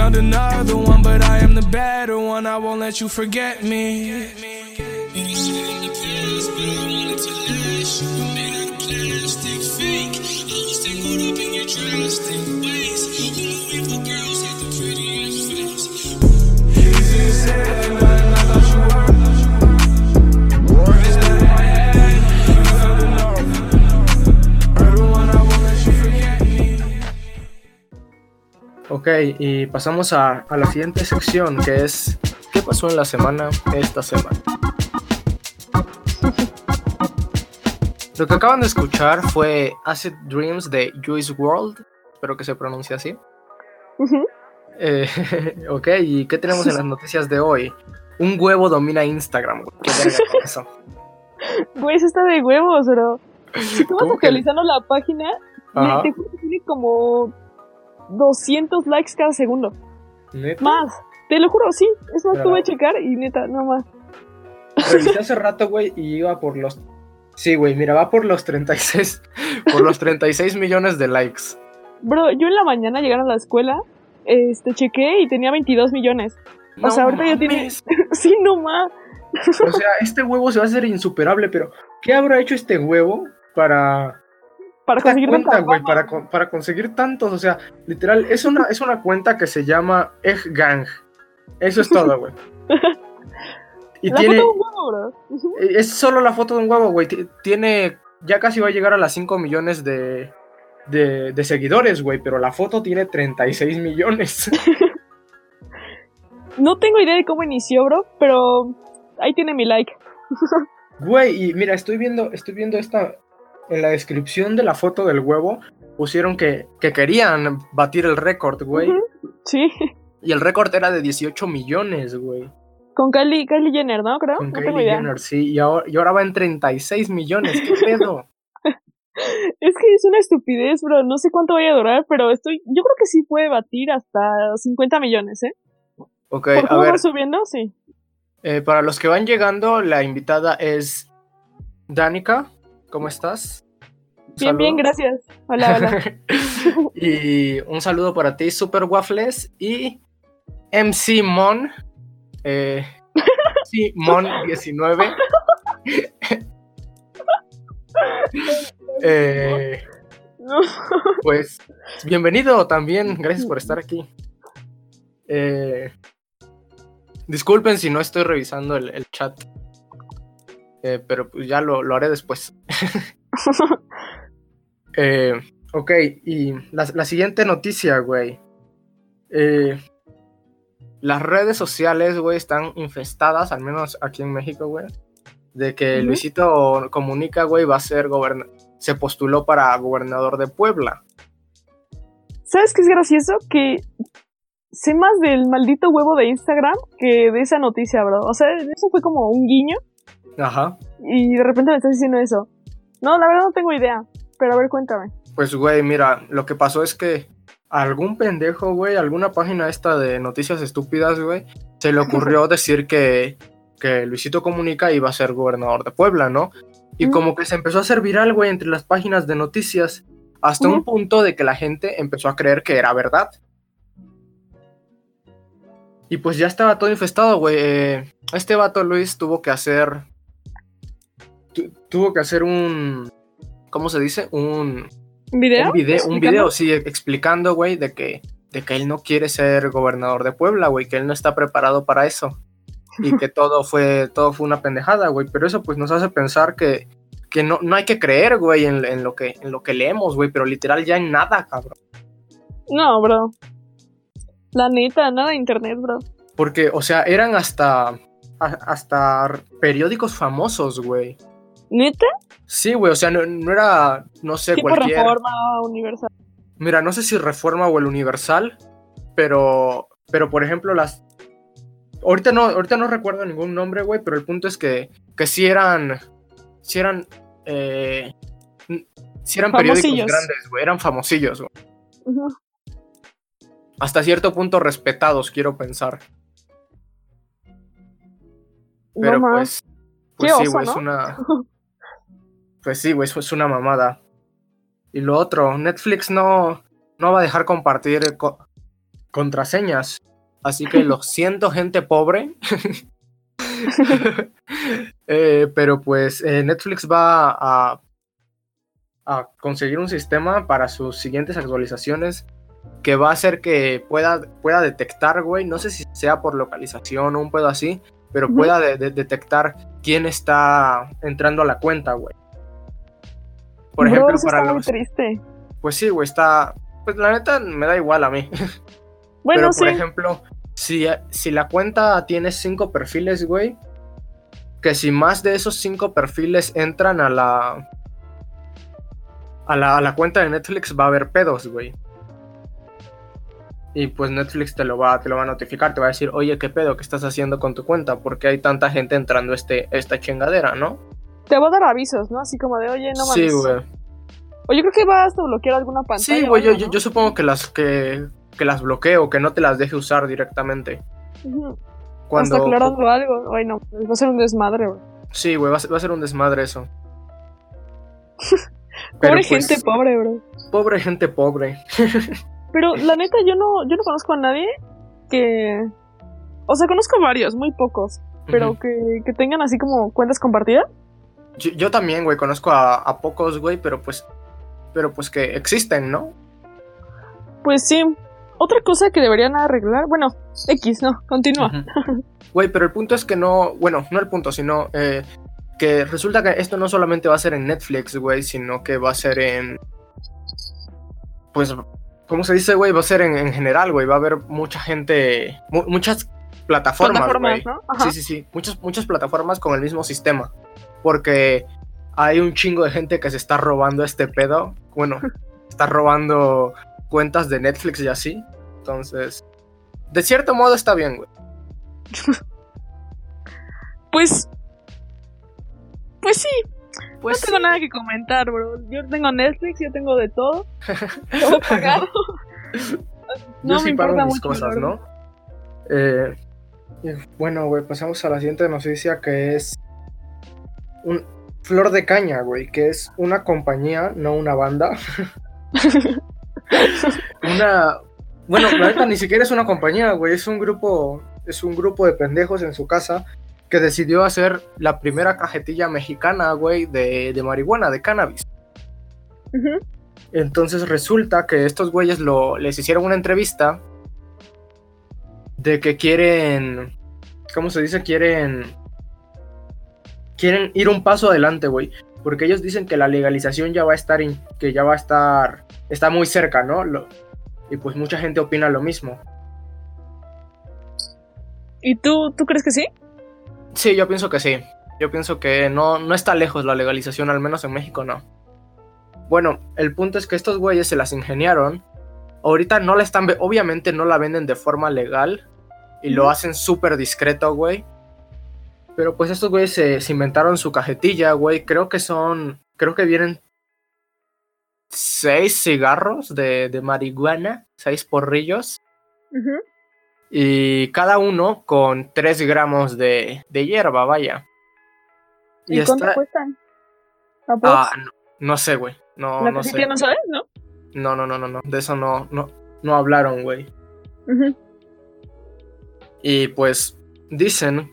[SPEAKER 4] Found another one, but I am the better one. I won't let you forget me. Easier
[SPEAKER 1] Ok, y pasamos a, a la siguiente sección que es ¿Qué pasó en la semana esta semana? Lo que acaban de escuchar fue Acid Dreams de Juice World, espero que se pronuncie así. Eh, ok, ¿y qué tenemos en las noticias de hoy? Un huevo domina Instagram, güey. ¿Qué con eso?
[SPEAKER 3] Güey, eso está de huevos, bro. Si tú vas actualizando la página,
[SPEAKER 1] Ajá.
[SPEAKER 3] te tiene como 200 likes cada segundo.
[SPEAKER 1] ¿Neta?
[SPEAKER 3] Más. Te lo juro, sí. Es más, voy a checar y neta, no más.
[SPEAKER 1] Revisé hace rato, güey, y iba por los. Sí, güey, mira, va por los 36. Por los 36 millones de likes.
[SPEAKER 3] Bro, yo en la mañana llegaron a la escuela, este, chequé y tenía 22 millones. O sea, ahorita ya tiene- sí, no más.
[SPEAKER 1] O sea, este huevo se va a hacer insuperable, pero ¿qué habrá hecho este huevo para.
[SPEAKER 3] Para conseguir
[SPEAKER 1] cuenta, para, para tantos? O sea, literal, es una, es una cuenta que se llama Egg Gang. Eso es todo, güey. Y
[SPEAKER 3] La
[SPEAKER 1] tiene.
[SPEAKER 3] foto de un huevo, bro. Ujú.
[SPEAKER 1] Es solo la foto de un huevo, güey. Ti- Tiene. Ya casi va a llegar a las 5 millones de, de, de seguidores, güey. Pero la foto tiene 36 millones.
[SPEAKER 3] No tengo idea de cómo inició, bro, pero ahí tiene mi like.
[SPEAKER 1] Güey, y mira, estoy viendo, estoy viendo esta. En la descripción de la foto del huevo pusieron que, que querían batir el récord, güey.
[SPEAKER 3] Sí,
[SPEAKER 1] Y el récord era de 18 millones, güey.
[SPEAKER 3] con Kylie, Kylie Jenner, ¿no? Creo.
[SPEAKER 1] Con
[SPEAKER 3] no
[SPEAKER 1] Kylie. Jenner, sí. Y ahora, y ahora va en 36 millones. ¿Qué pedo?
[SPEAKER 3] Es que es una estupidez, bro. No sé cuánto vaya a durar, pero estoy. Yo creo que sí puede batir hasta 50 millones, ¿eh?
[SPEAKER 1] Ok,
[SPEAKER 3] Por
[SPEAKER 1] a
[SPEAKER 3] cómo
[SPEAKER 1] ver.
[SPEAKER 3] va subiendo, sí.
[SPEAKER 1] Eh, para los que van llegando, la invitada es Danica. ¿Cómo estás?
[SPEAKER 3] Bien, bien, gracias. Hola, hola.
[SPEAKER 1] y un saludo para ti, Super Waffles. Y MC Mon. Eh, MC Mon 19. Eh, pues bienvenido también. Gracias por estar aquí. Eh, disculpen si no estoy revisando el, el chat. Eh, pero pues ya lo, lo haré después. Eh, ok, y la, la siguiente noticia, güey. Eh, las redes sociales, güey, están infestadas, al menos aquí en México, güey, de que. Luisito Comunica, güey, va a ser gobernador. Se postuló para gobernador de Puebla.
[SPEAKER 3] ¿Sabes qué es gracioso? Que sé más del maldito huevo de Instagram que de esa noticia, bro. O sea, eso fue como un guiño
[SPEAKER 1] Ajá.
[SPEAKER 3] y de repente me estás diciendo eso. No, la verdad no tengo idea. Pero a ver, cuéntame.
[SPEAKER 1] Pues, güey, mira, lo que pasó es que algún pendejo, güey, alguna página esta de noticias estúpidas, güey, se le ocurrió decir que, que Luisito Comunica iba a ser gobernador de Puebla, ¿no? Y como que se empezó a hacer viral, güey, entre las páginas de noticias, hasta un punto de que la gente empezó a creer que era verdad. Y pues ya estaba todo infestado, güey. Eh, este vato Luis tuvo que hacer... tu- tuvo que hacer un... ¿Cómo se dice? Un,
[SPEAKER 3] ¿Un video?
[SPEAKER 1] un video, un video, sí, explicando, güey, de que, de que él no quiere ser gobernador de Puebla, güey, que él no está preparado para eso. Y que todo fue, todo fue una pendejada, güey. Pero eso pues nos hace pensar que, que no, no hay que creer, güey, en, en lo que, en lo que leemos, güey, pero literal ya en nada, cabrón.
[SPEAKER 3] No, bro. La neta, nada de internet, bro.
[SPEAKER 1] Porque, o sea, eran hasta, hasta periódicos famosos, güey.
[SPEAKER 3] ¿Neta?
[SPEAKER 1] Sí, güey, o sea, no, no era, no sé,
[SPEAKER 3] Tipo
[SPEAKER 1] cualquier...
[SPEAKER 3] Reforma Universal.
[SPEAKER 1] Mira, no sé si Reforma o el Universal, pero, pero por ejemplo, las. Ahorita no, ahorita no recuerdo ningún nombre, güey, pero el punto es que, que sí eran. Sí eran. Eh, sí eran periódicos grandes, güey, eran famosillos, güey. Hasta cierto punto respetados, quiero pensar. Pero
[SPEAKER 3] no más.
[SPEAKER 1] pues. Pues
[SPEAKER 3] Qué
[SPEAKER 1] sí, güey, es una. Pues sí, güey, eso es una mamada. Y lo otro, Netflix no, no va a dejar compartir co- contraseñas. Así que lo siento, gente pobre. Eh, pero pues eh, Netflix va a, a conseguir un sistema para sus siguientes actualizaciones que va a hacer que pueda, pueda detectar, güey, no sé si sea por localización o un pedo así, pero pueda de- de- detectar quién está entrando a la cuenta, güey. Por
[SPEAKER 3] Bro,
[SPEAKER 1] ejemplo,
[SPEAKER 3] eso
[SPEAKER 1] para
[SPEAKER 3] está muy
[SPEAKER 1] los...
[SPEAKER 3] triste.
[SPEAKER 1] Pues sí, güey, está... Pues la neta me da igual a mí.
[SPEAKER 3] Bueno,
[SPEAKER 1] Pero
[SPEAKER 3] sí.
[SPEAKER 1] por ejemplo, si, si la cuenta tiene cinco perfiles, güey, que si más de esos cinco perfiles entran a la, a la a la cuenta de Netflix va a haber pedos, güey. Y pues Netflix te lo va te lo va a notificar, te va a decir, "Oye, ¿qué pedo que estás haciendo con tu cuenta? Porque hay tanta gente entrando a este esta chingadera, ¿no?"
[SPEAKER 3] Te va a dar avisos, ¿no? Así como de, oye, no
[SPEAKER 1] sí,
[SPEAKER 3] mames.
[SPEAKER 1] güey.
[SPEAKER 3] O yo creo que va hasta bloquear alguna pantalla.
[SPEAKER 1] Sí, güey, yo, yo, supongo que las que que las bloqueo, que no te las deje usar directamente. Cuando
[SPEAKER 3] Hasta aclarando algo. Ay, no. Va a ser un desmadre, bro.
[SPEAKER 1] Sí, güey, va, a ser- va a ser un desmadre eso.
[SPEAKER 3] Pobre
[SPEAKER 1] pues,
[SPEAKER 3] gente pobre, bro.
[SPEAKER 1] Pobre gente pobre.
[SPEAKER 3] Pero la neta, yo no, yo no conozco a nadie que. O sea, conozco varios, muy pocos. Pero que, que tengan así como cuentas compartidas.
[SPEAKER 1] Yo, yo también, güey, conozco a, a pocos, güey, pero pues. Pero pues que existen, ¿no?
[SPEAKER 3] Pues sí. Otra cosa que deberían arreglar. Bueno, X, no, continúa.
[SPEAKER 1] Güey, pero el punto es que no. Bueno, no el punto, sino. eh, que resulta que esto no solamente va a ser en Netflix, güey, sino que va a ser en. Pues. ¿Cómo se dice, güey? Va a ser en, en general, güey. Va a haber mucha gente. mu- muchas plataformas, güey.
[SPEAKER 3] Plataformas, ¿no?
[SPEAKER 1] Sí, sí, sí. Muchas, muchas plataformas con el mismo sistema. Porque hay un chingo de gente que se está robando este pedo. Bueno, está robando cuentas de Netflix y así. Entonces, de cierto modo está bien, güey.
[SPEAKER 3] Pues. Pues sí,
[SPEAKER 1] Pues
[SPEAKER 3] no tengo nada que comentar, bro. Yo tengo Netflix, yo tengo de todo. Todo pagado.
[SPEAKER 1] Yo
[SPEAKER 3] no
[SPEAKER 1] sí
[SPEAKER 3] me
[SPEAKER 1] pago mis
[SPEAKER 3] mucho,
[SPEAKER 1] cosas, ¿no? Eh, bueno, güey, pasamos a la siguiente noticia que es un Flor de Caña, güey, que es una compañía, no una banda. una bueno, la neta ni siquiera es una compañía, güey, es un grupo es un grupo de pendejos en su casa que decidió hacer la primera cajetilla mexicana, güey, de, de marihuana, de cannabis. Entonces resulta que estos güeyes lo, les hicieron una entrevista de que quieren, ¿cómo se dice? Quieren, quieren ir un paso adelante, güey, porque ellos dicen que la legalización ya va a estar, in- que ya va a estar, está muy cerca, ¿no? Lo- y pues mucha gente opina lo mismo.
[SPEAKER 3] ¿Y tú, tú crees que sí?
[SPEAKER 1] Sí, yo pienso que sí. Yo pienso que no, no está lejos la legalización, al menos en México no. Bueno, el punto es que estos güeyes se las ingeniaron. Ahorita no la están, obviamente no la venden de forma legal y lo hacen súper discreto, güey. Pero pues estos güeyes se, se inventaron su cajetilla, güey. Creo que son, creo que vienen seis cigarros de, de marihuana, seis porrillos.
[SPEAKER 3] Ujú.
[SPEAKER 1] Y cada uno con 3 gramos de, de hierba, vaya.
[SPEAKER 3] ¿Y, cuánto
[SPEAKER 1] está-
[SPEAKER 3] cuestan?
[SPEAKER 1] Ah, no, no sé, güey. No,
[SPEAKER 3] ¿La
[SPEAKER 1] no sé.
[SPEAKER 3] no sabes, no?
[SPEAKER 1] No, no, no, no, no. De eso no, no, no hablaron, güey.
[SPEAKER 3] Ujú.
[SPEAKER 1] Y pues dicen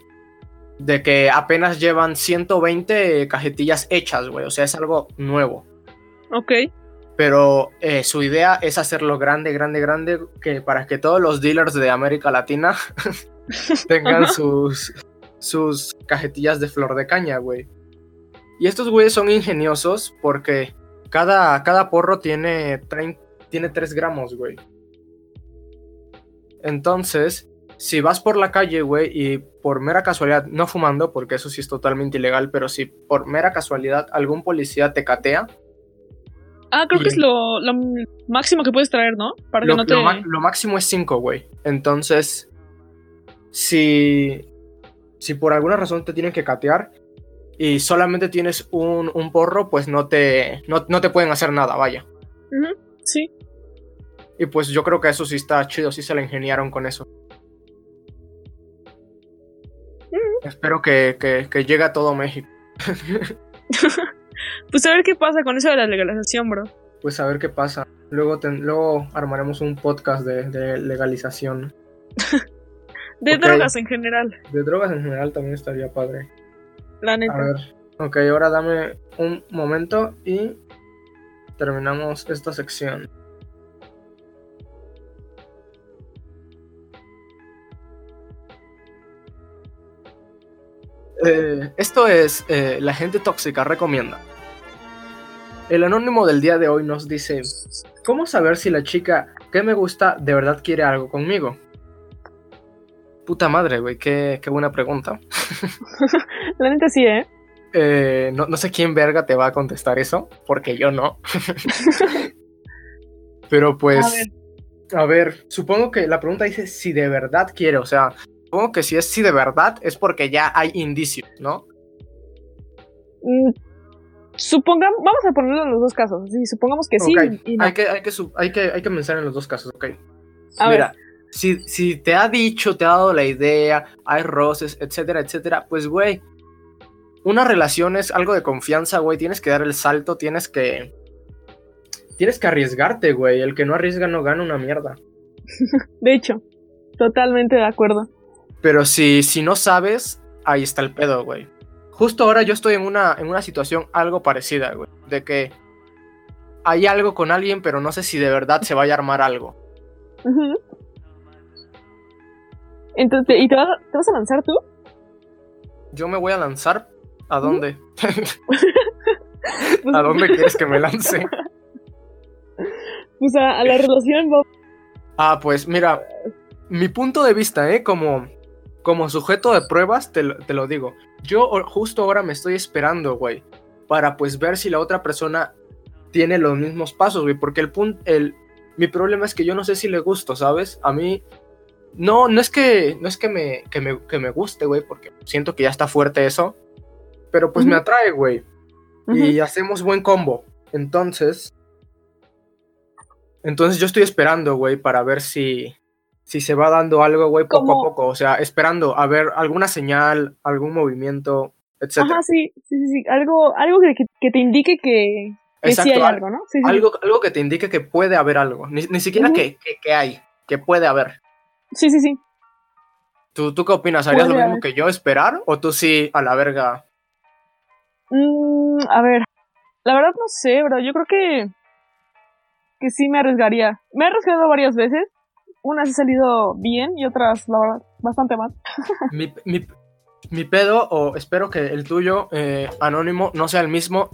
[SPEAKER 1] de que apenas llevan 120 cajetillas hechas, güey. O sea, es algo nuevo.
[SPEAKER 3] Ok.
[SPEAKER 1] Pero eh, su idea es hacerlo grande, grande, grande, que para que todos los dealers de América Latina tengan sus, sus cajetillas de flor de caña, güey. Y estos güeyes son ingeniosos porque cada, cada porro tiene, tiene 3 gramos, güey. Entonces, si vas por la calle, güey, y por mera casualidad, no fumando, porque eso sí es totalmente ilegal, pero si por mera casualidad algún policía te catea,
[SPEAKER 3] Ah, creo que es lo, lo máximo que puedes traer, ¿no? Para que
[SPEAKER 1] lo,
[SPEAKER 3] no te...
[SPEAKER 1] lo máximo es 5, güey. Entonces, si, si por alguna razón te tienen que catear y solamente tienes un, un porro, pues no te, no, no te pueden hacer nada, vaya.
[SPEAKER 3] Sí.
[SPEAKER 1] Y pues yo creo que eso sí está chido, sí se la ingeniaron con eso. Espero que, que, que llegue a todo México.
[SPEAKER 3] Pues a ver qué pasa con eso de la legalización, bro.
[SPEAKER 1] Pues a ver qué pasa. Luego, ten- luego armaremos un podcast de, de legalización.
[SPEAKER 3] De drogas en general,
[SPEAKER 1] De drogas en general también estaría padre.
[SPEAKER 3] la
[SPEAKER 1] A ver, ok, ahora dame un momento y terminamos esta sección. Eh, esto es eh, La gente tóxica recomienda. El anónimo del día de hoy nos dice, ¿cómo saber si la chica que me gusta de verdad quiere algo conmigo? Puta madre, güey, qué, qué buena pregunta.
[SPEAKER 3] La neta sí, ¿eh?
[SPEAKER 1] Eh, no, no sé quién verga te va a contestar eso, porque yo no. Pero pues,
[SPEAKER 3] A ver.
[SPEAKER 1] a ver, supongo que la pregunta dice si de verdad quiere, o sea, supongo que si es si de verdad es porque ya hay indicios, ¿no?
[SPEAKER 3] Mm, Supongamos, vamos a ponerlo en los dos casos. Sí, supongamos que sí
[SPEAKER 1] Ok,
[SPEAKER 3] y no.
[SPEAKER 1] hay, que, hay, que, hay, que, hay que pensar en los dos casos, ok.
[SPEAKER 3] A
[SPEAKER 1] Mira,
[SPEAKER 3] ver,
[SPEAKER 1] si, si te ha dicho, te ha dado la idea, hay roces, etcétera, etcétera, pues, güey, una relación es algo de confianza, güey, tienes que dar el salto, tienes que... Tienes que arriesgarte, güey, el que no arriesga no gana una mierda.
[SPEAKER 3] de hecho, totalmente de acuerdo.
[SPEAKER 1] Pero si, si no sabes, ahí está el pedo, güey. Justo ahora yo estoy en una, en una situación algo parecida, güey, de que hay algo con alguien, pero no sé si de verdad se vaya a armar algo.
[SPEAKER 3] Entonces, ¿y te vas, a- te vas a lanzar tú?
[SPEAKER 1] Yo me voy a lanzar. ¿A dónde? ¿A dónde quieres que me lance?
[SPEAKER 3] pues a, a la relación, Bob.
[SPEAKER 1] Ah, pues mira, mi punto de vista, ¿eh? Como, como sujeto de pruebas, te, lo- te lo digo. Yo justo ahora me estoy esperando, güey, para pues ver si la otra persona tiene los mismos pasos, güey, porque el punto, el, mi problema es que yo no sé si le gusto, ¿sabes? A mí, no, no es que, no es que me, que me, que me guste, güey, porque siento que ya está fuerte eso, pero pues me atrae, güey, y hacemos buen combo. Entonces, entonces yo estoy esperando, güey, para ver si, si se va dando algo, güey, poco
[SPEAKER 3] Como-
[SPEAKER 1] a poco. O sea, esperando a ver alguna señal, algún movimiento, etc.
[SPEAKER 3] Ajá, sí, sí, sí, sí. Algo, algo que, que, te indique que, que sí hay
[SPEAKER 1] al-
[SPEAKER 3] algo, ¿no? Sí, sí, sí.
[SPEAKER 1] Algo, algo que te indique que puede haber algo. Ni, ni siquiera que, que, que hay, que puede haber.
[SPEAKER 3] Sí, sí, sí.
[SPEAKER 1] ¿Tú, ¿Tú qué opinas? ¿Harías lo mismo que yo, esperar? ¿O tú sí, a la verga?
[SPEAKER 3] Mm, a ver, la verdad no sé, bro. Yo creo que que sí me arriesgaría. Me he arriesgado varias veces. Unas he salido bien y otras, la verdad, bastante mal.
[SPEAKER 1] mi, pedo, o espero que el tuyo, eh, anónimo, no sea el mismo,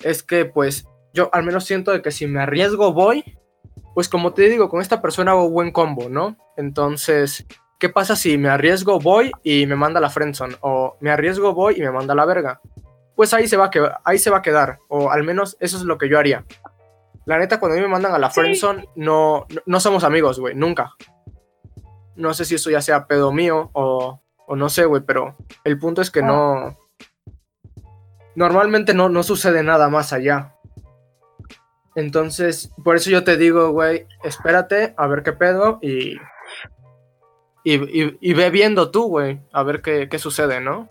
[SPEAKER 1] es que pues yo al menos siento de que si me arriesgo voy, pues como te digo, con esta persona hago buen combo, ¿no? Entonces, ¿qué pasa si me arriesgo voy y me manda la friendzone? O me arriesgo voy y me manda la verga. Pues ahí se va a ahí se va a quedar, o al menos eso es lo que yo haría. La neta, cuando a mí me mandan a la friendzone, no, no, no somos amigos, güey, nunca. No sé si eso ya sea pedo mío o, o no sé, güey, pero el punto es que
[SPEAKER 3] Ah.
[SPEAKER 1] no. Normalmente no, no sucede nada más allá. Entonces, por eso yo te digo, güey, espérate a ver qué pedo y. Y, y- y ve viendo tú, güey, a ver qué, qué sucede, ¿no?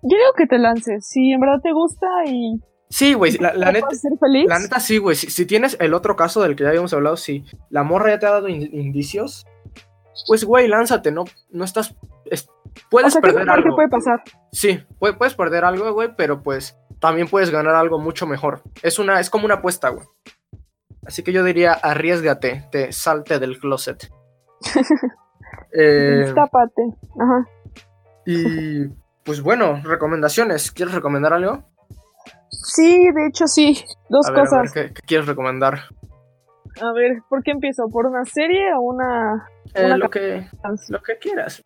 [SPEAKER 3] Yo digo que te lances. Si en verdad te gusta y
[SPEAKER 1] Sí, güey, la, neta,
[SPEAKER 3] ser feliz.
[SPEAKER 1] la neta sí, güey. Si, si tienes el otro caso del que ya habíamos hablado, si la morra ya te ha dado in- indicios, pues, güey, lánzate, no, no estás. es- puedes
[SPEAKER 3] o sea, ¿qué
[SPEAKER 1] perder
[SPEAKER 3] mejor que
[SPEAKER 1] algo.
[SPEAKER 3] puede pasar?
[SPEAKER 1] Sí, puede- puedes perder algo, güey, pero pues también puedes ganar algo mucho mejor. Es una, es como una apuesta, güey. Así que yo diría, arriesgate, te salte del closet. Eh,
[SPEAKER 3] Tápate. Ajá.
[SPEAKER 1] y pues bueno, recomendaciones. ¿Quieres recomendar algo?
[SPEAKER 3] Sí, de hecho sí. Dos
[SPEAKER 1] A ver, a ver,
[SPEAKER 3] cosas.
[SPEAKER 1] ¿qué, qué quieres recomendar?
[SPEAKER 3] A ver, ¿por qué empiezo? ¿Por una serie o una
[SPEAKER 1] Eh,
[SPEAKER 3] Una
[SPEAKER 1] lo, que,
[SPEAKER 3] canción?
[SPEAKER 1] lo que quieras.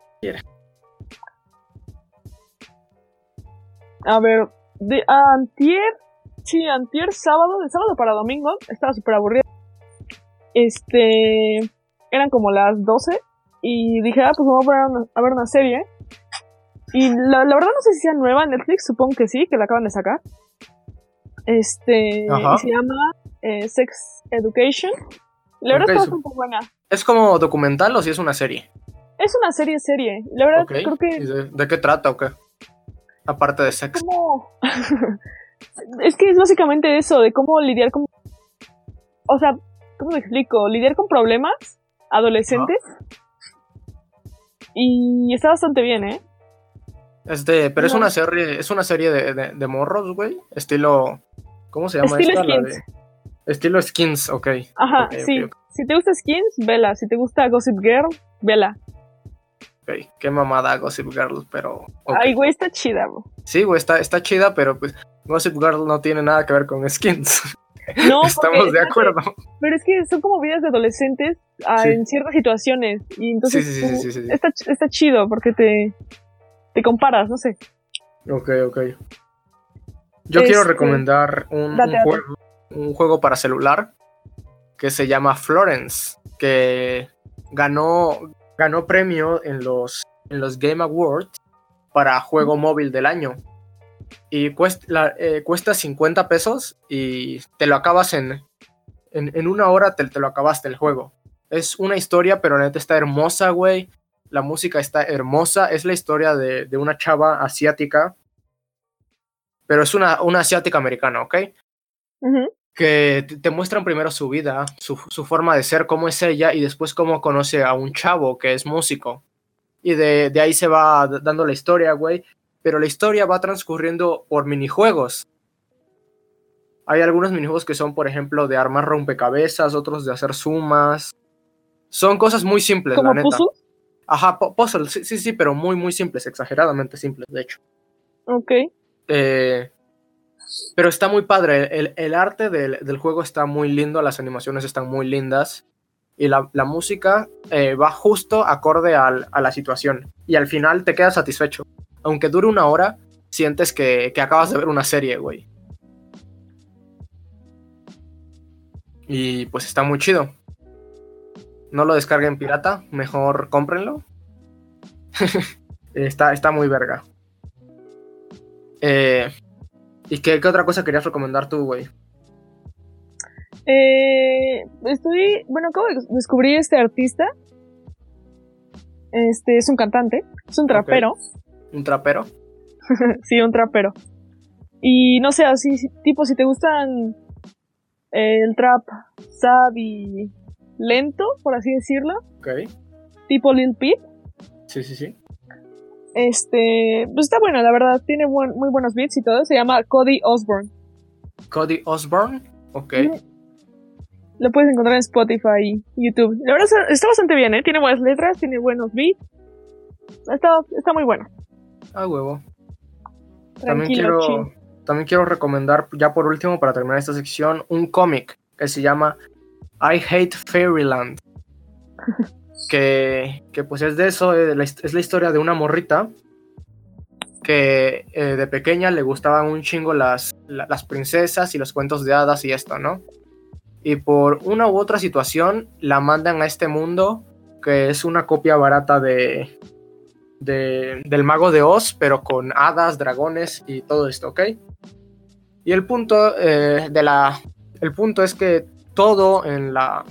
[SPEAKER 3] A ver, de antier, sí, antier sábado, de sábado para domingo, estaba súper aburrida. Este, eran como las 12 y dije, ah, pues voy a poner una- a ver una serie. Y la, la verdad no sé si sea nueva en Netflix, supongo que sí, que la acaban de sacar. Este,
[SPEAKER 1] Ajá.
[SPEAKER 3] se llama eh, Sex Education. La verdad
[SPEAKER 1] Ok,
[SPEAKER 3] está bastante buena.
[SPEAKER 1] ¿Es como documental o si es una serie?
[SPEAKER 3] Es una serie serie. La verdad creo que
[SPEAKER 1] ¿Y de, de qué trata o qué? Aparte de sexo.
[SPEAKER 3] es que es básicamente eso de cómo lidiar con o sea cómo te explico lidiar con problemas adolescentes y está bastante bien eh
[SPEAKER 1] Es de, pero es una serie, es una serie de, de, de morros, güey. Estilo. ¿Cómo se llama
[SPEAKER 3] Estilo
[SPEAKER 1] esta? La
[SPEAKER 3] Skins.
[SPEAKER 1] de- estilo skins, ok.
[SPEAKER 3] ajá sí si te gusta skins vela si te gusta Gossip Girl vela
[SPEAKER 1] ok. Qué mamada Gossip Girl, pero.
[SPEAKER 3] ay güey está chida bro.
[SPEAKER 1] Sí, güey, está, está chida, pero pues Gossip Girl no tiene nada que ver con skins.
[SPEAKER 3] no
[SPEAKER 1] Estamos
[SPEAKER 3] porque-
[SPEAKER 1] de acuerdo.
[SPEAKER 3] pero es que son como vidas de adolescentes ah,
[SPEAKER 1] Sí.
[SPEAKER 3] en ciertas situaciones y entonces
[SPEAKER 1] sí, sí,
[SPEAKER 3] está está chido porque te te comparas no sé
[SPEAKER 1] Ok, ok. Yo quiero
[SPEAKER 3] Este,
[SPEAKER 1] recomendar un,
[SPEAKER 3] date,
[SPEAKER 1] juego, un juego para celular que se llama Florence, que ganó, ganó premio en los, en los Game Awards para juego móvil del año. Y cuesta, la- eh, cuesta 50 pesos y te lo acabas en, en, en una hora, te, te lo acabaste el juego. Es una historia, pero neta está hermosa, güey. La música está hermosa. Es la historia de, de una chava asiática. Pero es una, una asiática americana, ¿ok? Que te- muestran primero su vida, su, su forma de ser, cómo es ella, y después cómo conoce a un chavo que es músico. Y de, de ahí se va dando la historia, güey. Pero la historia va transcurriendo por minijuegos. Hay algunos minijuegos que son, por ejemplo, de armar rompecabezas, otros de hacer sumas. Son cosas muy simples, la neta.
[SPEAKER 3] puzzle
[SPEAKER 1] Ajá, pu- puzzles, sí, sí, sí, pero muy, muy simples, exageradamente simples, de hecho.
[SPEAKER 3] Ok.
[SPEAKER 1] Eh, pero está muy padre, el, el arte del, del juego está muy lindo, las animaciones están muy lindas y la, la música eh, va justo acorde al- a la situación y al final te quedas satisfecho. Aunque dure una hora, sientes que, que acabas de ver una serie, güey. Y pues está muy chido. No lo descarguen pirata, mejor cómprenlo. está, está muy verga. Eh, ¿Y qué, qué otra cosa querías recomendar tú, güey?
[SPEAKER 3] Eh, estoy, bueno, acabo de descubrir este artista. Este es un cantante, es un trapero.
[SPEAKER 1] ¿Un trapero?
[SPEAKER 3] sí, un trapero. Y no sé, así, tipo, si te gustan eh, el trap sad y lento, por así decirlo,
[SPEAKER 1] Ok.
[SPEAKER 3] tipo Lil Peep,
[SPEAKER 1] Sí, sí, sí.
[SPEAKER 3] Este, pues está bueno, la verdad, tiene buen- muy buenos beats y todo, se llama Cody Osborne.
[SPEAKER 1] Cody Osborne. Ok.
[SPEAKER 3] Lo puedes encontrar en Spotify y YouTube. La verdad está, bastante bien, ¿eh? Tiene buenas letras, tiene buenos beats. Está, está muy bueno.
[SPEAKER 1] Ah, huevo. También quiero,
[SPEAKER 3] chill.
[SPEAKER 1] también quiero recomendar, ya por último, para terminar esta sección, un cómic que se llama I Hate Fairyland. que, pues es de eso, eh, es la historia de una morrita que eh, de pequeña le gustaban un chingo las, la- las princesas y los cuentos de hadas y esto, ¿no? Y por una u otra situación la mandan a este mundo que es una copia barata de, de- del mago de Oz, pero con hadas, dragones y todo esto, ¿ok? Y el punto eh, de la. El punto es que todo en la.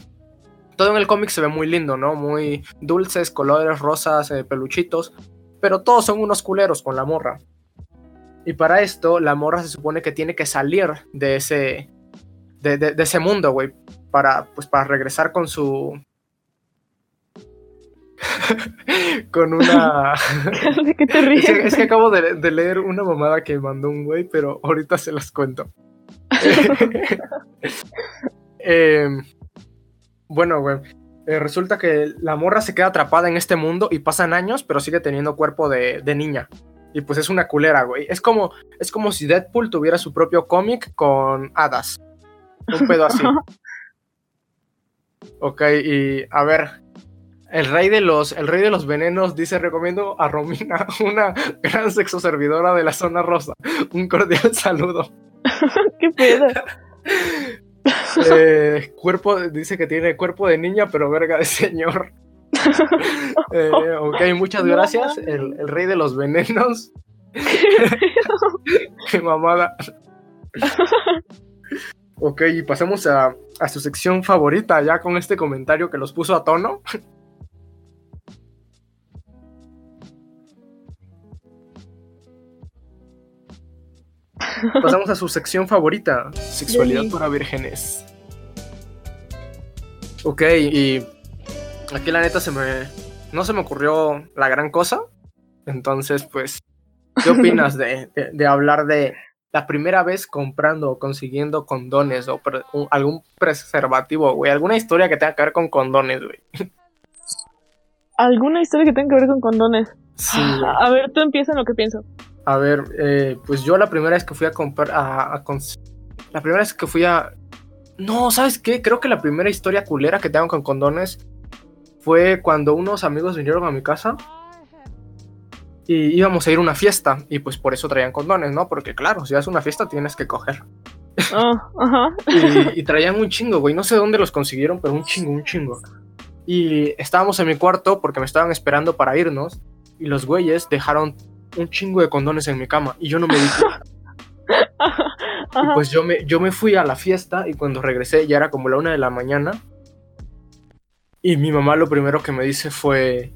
[SPEAKER 1] Todo en el cómic se ve muy lindo, ¿no? Muy dulces, colores, rosas, eh, peluchitos. Pero todos son unos culeros con la morra. Y para esto, la morra se supone que tiene que salir de ese. De, de- de ese mundo, güey. Para, pues, para regresar con su. con una.
[SPEAKER 3] ¿De qué te
[SPEAKER 1] Es
[SPEAKER 3] ríes?
[SPEAKER 1] que, es que acabo de, de leer una mamada que mandó un güey, pero ahorita se las cuento. Eh, bueno, güey. eh, resulta que la morra se queda atrapada en este mundo y pasan años, pero sigue teniendo cuerpo de, de niña. Y pues es una culera, güey. Es como, es como si Deadpool tuviera su propio cómic con hadas. Un pedo así. Ok, y a ver. El rey de los, el rey de los venenos dice: recomiendo a Romina, una gran sexo servidora de la zona rosa. Un cordial saludo.
[SPEAKER 3] ¿Qué pedo?
[SPEAKER 1] Eh, cuerpo, dice que tiene cuerpo de niña, pero verga de señor. Eh, ok, muchas gracias. el rey de los venenos. Qué mamada. Ok, y pasamos a, a su sección favorita, ya con este comentario que los puso a tono. Pasamos a su sección favorita, sexualidad para vírgenes. Ok, y aquí la neta se me... No se me ocurrió la gran cosa. Entonces, pues, ¿qué opinas de, de- de hablar de la primera vez comprando o consiguiendo condones o pre- un- algún preservativo, güey? Alguna historia que tenga que ver con condones, güey.
[SPEAKER 3] ¿Alguna historia que tenga que ver con condones?
[SPEAKER 1] Sí.
[SPEAKER 3] A ver, tú empieza en lo que pienso.
[SPEAKER 1] A ver, eh, pues yo la primera vez que fui a comprar, a, la primera vez que fui a... No, ¿sabes qué? Creo que la primera historia culera que tengo con condones fue cuando unos amigos vinieron a mi casa y íbamos a ir a una fiesta y pues por eso traían condones, ¿no? Porque claro, si vas a una fiesta tienes que coger.
[SPEAKER 3] Ah,
[SPEAKER 1] y traían un chingo, güey. No sé dónde los consiguieron, pero un chingo, un chingo. Y estábamos en mi cuarto porque me estaban esperando para irnos. Y los güeyes dejaron un chingo de condones en mi cama. Y yo no me di cuenta. Y pues yo me, yo me fui a la fiesta y cuando regresé ya era como la una de la mañana. Y mi mamá lo primero que me dice fue...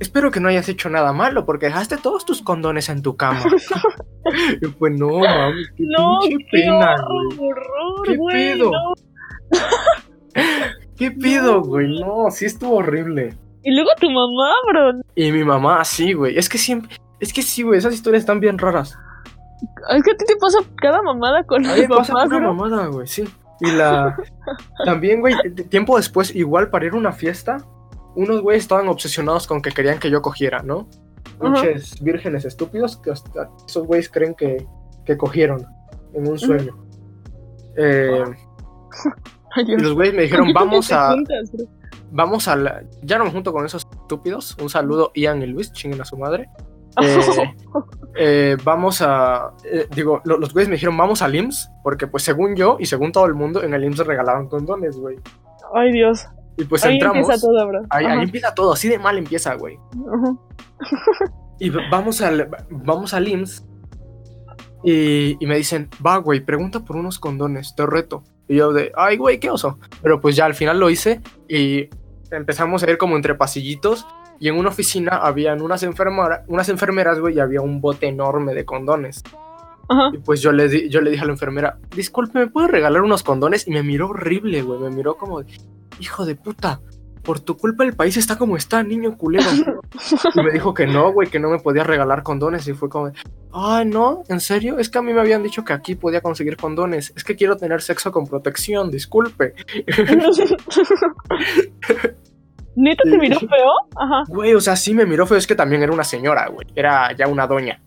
[SPEAKER 1] Espero que no hayas hecho nada malo porque dejaste todos tus condones en tu cama. y pues no, mami, qué
[SPEAKER 3] no,
[SPEAKER 1] pinche
[SPEAKER 3] qué
[SPEAKER 1] pena,
[SPEAKER 3] horror,
[SPEAKER 1] ¿Qué
[SPEAKER 3] güey,
[SPEAKER 1] pedo?
[SPEAKER 3] no.
[SPEAKER 1] ¿Qué pido, güey? No, sí estuvo horrible.
[SPEAKER 3] Y luego tu mamá, bro.
[SPEAKER 1] Y mi mamá, sí, güey. Es que siempre. Es que sí, güey. Esas historias están bien raras.
[SPEAKER 3] Es que a ti te pasa cada mamada con
[SPEAKER 1] A
[SPEAKER 3] los
[SPEAKER 1] mí me pasa
[SPEAKER 3] papás,
[SPEAKER 1] una
[SPEAKER 3] bro.
[SPEAKER 1] mamada, güey, sí. Y la. También, güey, tiempo después, igual para ir a una fiesta, unos güeyes estaban obsesionados con que querían que yo cogiera, ¿no?
[SPEAKER 3] Ajá.
[SPEAKER 1] Pinches vírgenes estúpidos que hasta esos güeyes creen que, que cogieron en un sueño. Eh,
[SPEAKER 3] Ay,
[SPEAKER 1] y los güeyes me dijeron,
[SPEAKER 3] ¿Por qué
[SPEAKER 1] vamos a.
[SPEAKER 3] juntas?
[SPEAKER 1] Vamos a la... Ya no me junto con esos estúpidos. Un saludo, Ian y Luis, chinguen a su madre. Eh, eh, vamos a. eh, digo, lo- los güeyes me dijeron, vamos al IMSS, porque pues según yo y según todo el mundo, en el IMSS regalaban condones, güey.
[SPEAKER 3] Ay, Dios.
[SPEAKER 1] Y pues
[SPEAKER 3] Ahí
[SPEAKER 1] entramos.
[SPEAKER 3] empieza todo, bro.
[SPEAKER 1] Ahí, empieza todo, así de mal empieza, güey.
[SPEAKER 3] ajá.
[SPEAKER 1] Y vamos al, vamos al IMSS. Y, y me dicen, va, güey, pregunta por unos condones, te reto. Y yo de, ay, güey, qué oso. Pero pues ya al final lo hice y empezamos a ir como entre pasillitos. Y en una oficina habían unas, enfermera- unas enfermeras, güey, y había un bote enorme de condones.
[SPEAKER 3] Ajá.
[SPEAKER 1] Y pues yo le, di- yo le dije a la enfermera, disculpe, ¿me puede regalar unos condones? Y me miró horrible, güey. Me miró como, hijo de puta, por tu culpa el país está como está, niño culero. y me dijo que no, güey, que no me podía regalar condones. Y fue como, ay, no, ¿en serio? Es que a mí me habían dicho que aquí podía conseguir condones. Es que quiero tener sexo con protección, disculpe.
[SPEAKER 3] ¿Neta te miró feo? Ajá.
[SPEAKER 1] Güey, o sea, sí me miró feo, es que también era una señora, güey. Era ya una doña.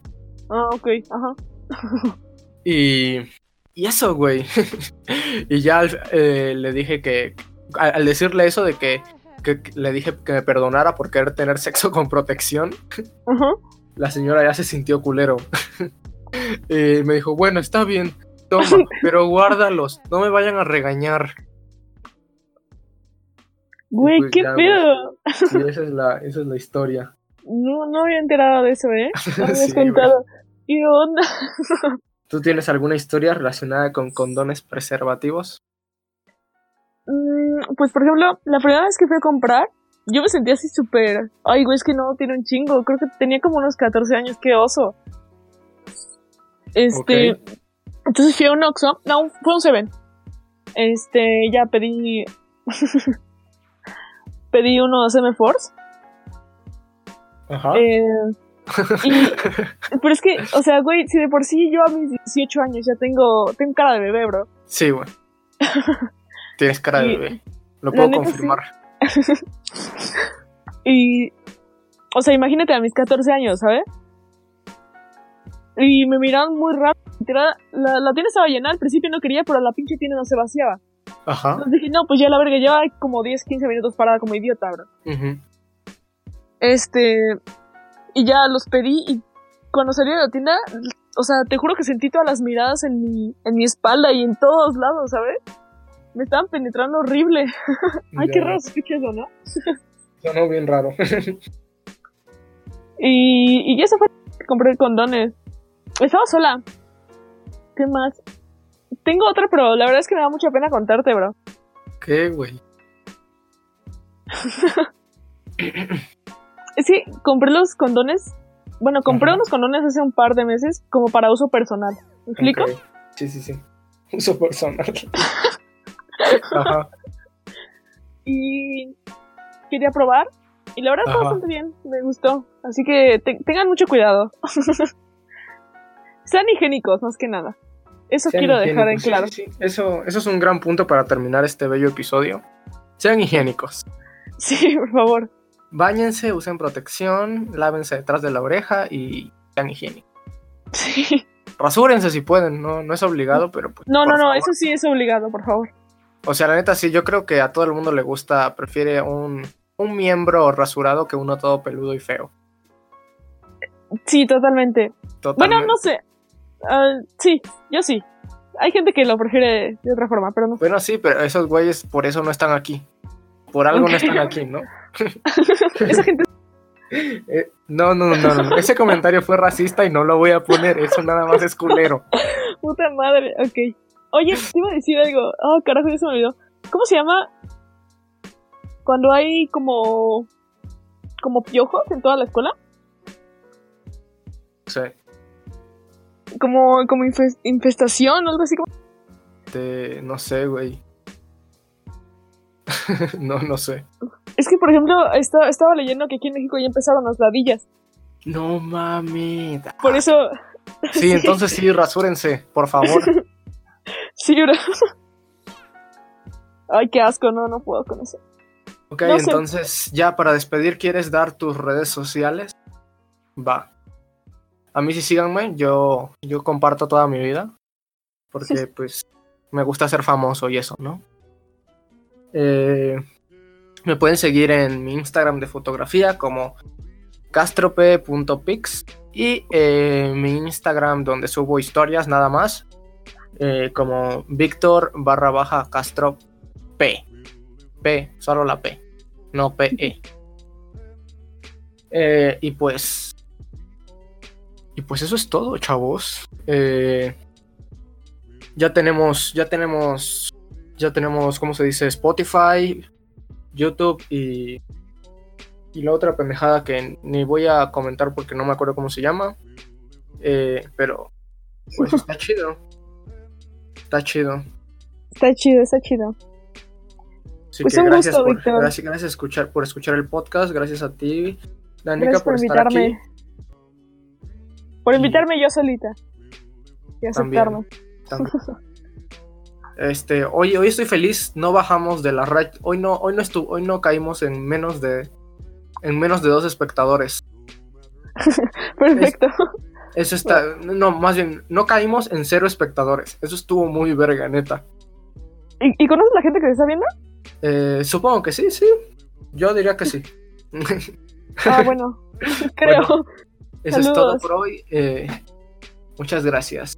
[SPEAKER 3] Ah, ok, ajá.
[SPEAKER 1] Y, y eso, güey. y ya eh, le dije que, al, al decirle eso de que, que- que le dije que me perdonara por querer tener sexo con protección,
[SPEAKER 3] Ajá.
[SPEAKER 1] la señora ya se sintió culero. y me dijo, bueno, está bien, toma, pero guárdalos, no me vayan a regañar.
[SPEAKER 3] Güey,
[SPEAKER 1] Pues
[SPEAKER 3] qué
[SPEAKER 1] ya, güey.
[SPEAKER 3] pedo.
[SPEAKER 1] Sí, esa es la, esa es la historia.
[SPEAKER 3] No, no había enterado de eso, ¿eh? No habías
[SPEAKER 1] Sí, güey.
[SPEAKER 3] contado. ¿Qué onda?
[SPEAKER 1] ¿Tú tienes alguna historia relacionada con condones preservativos?
[SPEAKER 3] Mm, pues, por ejemplo, la primera vez que fui a comprar, yo me sentía así súper. Ay, güey, es que no, tiene un chingo. Creo que tenía como unos 14 años, qué oso. Este. Entonces fui a un Oxxo. No, fue un Seven. Este, ya pedí. Pedí unos M-Force.
[SPEAKER 1] Ajá.
[SPEAKER 3] Eh, y- pero es que, o sea, güey, si de por sí yo a mis 18 años ya tengo, tengo cara de bebé, bro.
[SPEAKER 1] Sí, güey. Tienes cara de bebé. Lo puedo
[SPEAKER 3] sí.
[SPEAKER 1] confirmar.
[SPEAKER 3] Y, o sea, imagínate a mis 14 años, ¿sabes? Y me miraron muy rápido. La, la tienda estaba llena, al principio no quería, pero la pinche tienda no se vaciaba.
[SPEAKER 1] Ajá.
[SPEAKER 3] Entonces dije, no, pues ya la verga, lleva como 10, 15 minutos parada como idiota, bro.
[SPEAKER 1] Ujú.
[SPEAKER 3] Este, y ya los pedí y cuando salí de la tienda, o sea, te juro que sentí todas las miradas en mi, en mi espalda y en todos lados, ¿sabes? Me estaban penetrando horrible. Ay, qué raro se escucha eso, ¿no?
[SPEAKER 1] Sonó bien raro.
[SPEAKER 3] Y, y eso fue, compré condones. Estaba sola. ¿Qué más? Tengo otra, pero la verdad es que me da mucha pena contarte, bro.
[SPEAKER 1] ¿Qué, güey?
[SPEAKER 3] Es que compré los condones. Bueno, compré
[SPEAKER 1] Ajá.
[SPEAKER 3] unos condones hace un par de meses como para uso personal. ¿Me explico?
[SPEAKER 1] Sí, sí, sí. Uso personal. Ajá.
[SPEAKER 3] Y quería probar. Y la verdad está bastante bien. Me gustó. Así que te- tengan mucho cuidado. Sean higiénicos, más que nada. Eso
[SPEAKER 1] Sean
[SPEAKER 3] quiero dejar en.
[SPEAKER 1] Sí,
[SPEAKER 3] claro.
[SPEAKER 1] sí, sí. Eso, eso es un gran punto para terminar este bello episodio. Sean higiénicos.
[SPEAKER 3] Sí, por favor.
[SPEAKER 1] Báñense, usen protección, lávense detrás de la oreja y sean higiénicos.
[SPEAKER 3] Sí.
[SPEAKER 1] Rasúrense si pueden, no, no es obligado, pero pues.
[SPEAKER 3] No, no, no,
[SPEAKER 1] favor.
[SPEAKER 3] eso sí es obligado, por favor.
[SPEAKER 1] O sea, la neta, sí, yo creo que a todo el mundo le gusta, prefiere un, un miembro rasurado que uno todo peludo y feo.
[SPEAKER 3] Sí, totalmente.
[SPEAKER 1] Totalmente.
[SPEAKER 3] Bueno, no sé. Ah, sí, yo sí. Hay gente que lo prefiere de otra forma, pero no.
[SPEAKER 1] Bueno, sí, pero esos güeyes por eso no están aquí. Por algo no están aquí, ¿no?
[SPEAKER 3] Esa gente.
[SPEAKER 1] Eh, no, no, no, no. Ese comentario fue racista y no lo voy a poner. Eso nada más es culero.
[SPEAKER 3] Puta madre. Ok. Oye, te iba a decir algo. Ah, carajo, ya se me olvidó. ¿Cómo se llama? Cuando hay como. como piojos en toda la escuela.
[SPEAKER 1] Sea,
[SPEAKER 3] Como, como infes- infestación o algo así. Como...
[SPEAKER 1] te- no sé, güey. no, no sé.
[SPEAKER 3] Es que, por ejemplo, esta- estaba leyendo que aquí en México ya empezaron las ladillas.
[SPEAKER 1] No mames.
[SPEAKER 3] Por eso.
[SPEAKER 1] Sí, entonces sí, rasúrense, por favor.
[SPEAKER 3] Sí, bro. Ay, qué asco, no, no puedo con eso.
[SPEAKER 1] Ok,
[SPEAKER 3] No sé.
[SPEAKER 1] entonces ya para despedir, ¿quieres dar tus redes sociales? Va. A mí sí síganme, yo, yo comparto toda mi vida. Porque pues me gusta ser famoso y eso, ¿no? Eh, me pueden seguir en mi Instagram de fotografía como castrope.pix y eh, mi Instagram donde subo historias nada más eh, como Víctor barra baja Castro P. P, solo la P, no PE. Eh, y pues. Y pues eso es todo, chavos. Eh, ya tenemos. Ya tenemos ya tenemos, ¿cómo se dice? Spotify, YouTube y, y la otra pendejada que ni voy a comentar porque no me acuerdo cómo se llama. Eh, pero, pues está chido. Está chido.
[SPEAKER 3] Está chido, está chido.
[SPEAKER 1] Así
[SPEAKER 3] Pues
[SPEAKER 1] que
[SPEAKER 3] un
[SPEAKER 1] gracias,
[SPEAKER 3] gusto,
[SPEAKER 1] por,
[SPEAKER 3] Víctor.
[SPEAKER 1] gracias, gracias escuchar, por escuchar el podcast. Gracias a ti, Danica,
[SPEAKER 3] Gracias
[SPEAKER 1] por,
[SPEAKER 3] por
[SPEAKER 1] estar
[SPEAKER 3] invitarme.
[SPEAKER 1] aquí.
[SPEAKER 3] Por invitarme yo solita. Y aceptarme.
[SPEAKER 1] También. Este, hoy, hoy estoy feliz, no bajamos de la racha, hoy no, hoy no estu- hoy no caímos en menos de en menos de dos espectadores.
[SPEAKER 3] Perfecto.
[SPEAKER 1] Eso está, no, más bien, no caímos en cero espectadores. Eso estuvo muy verga, neta.
[SPEAKER 3] ¿Y, ¿Y conoces la gente que te está viendo?
[SPEAKER 1] Eh, supongo que sí, sí. Yo diría que sí.
[SPEAKER 3] Ah, bueno. Creo.
[SPEAKER 1] Bueno. Eso es todo por hoy. eh, muchas gracias.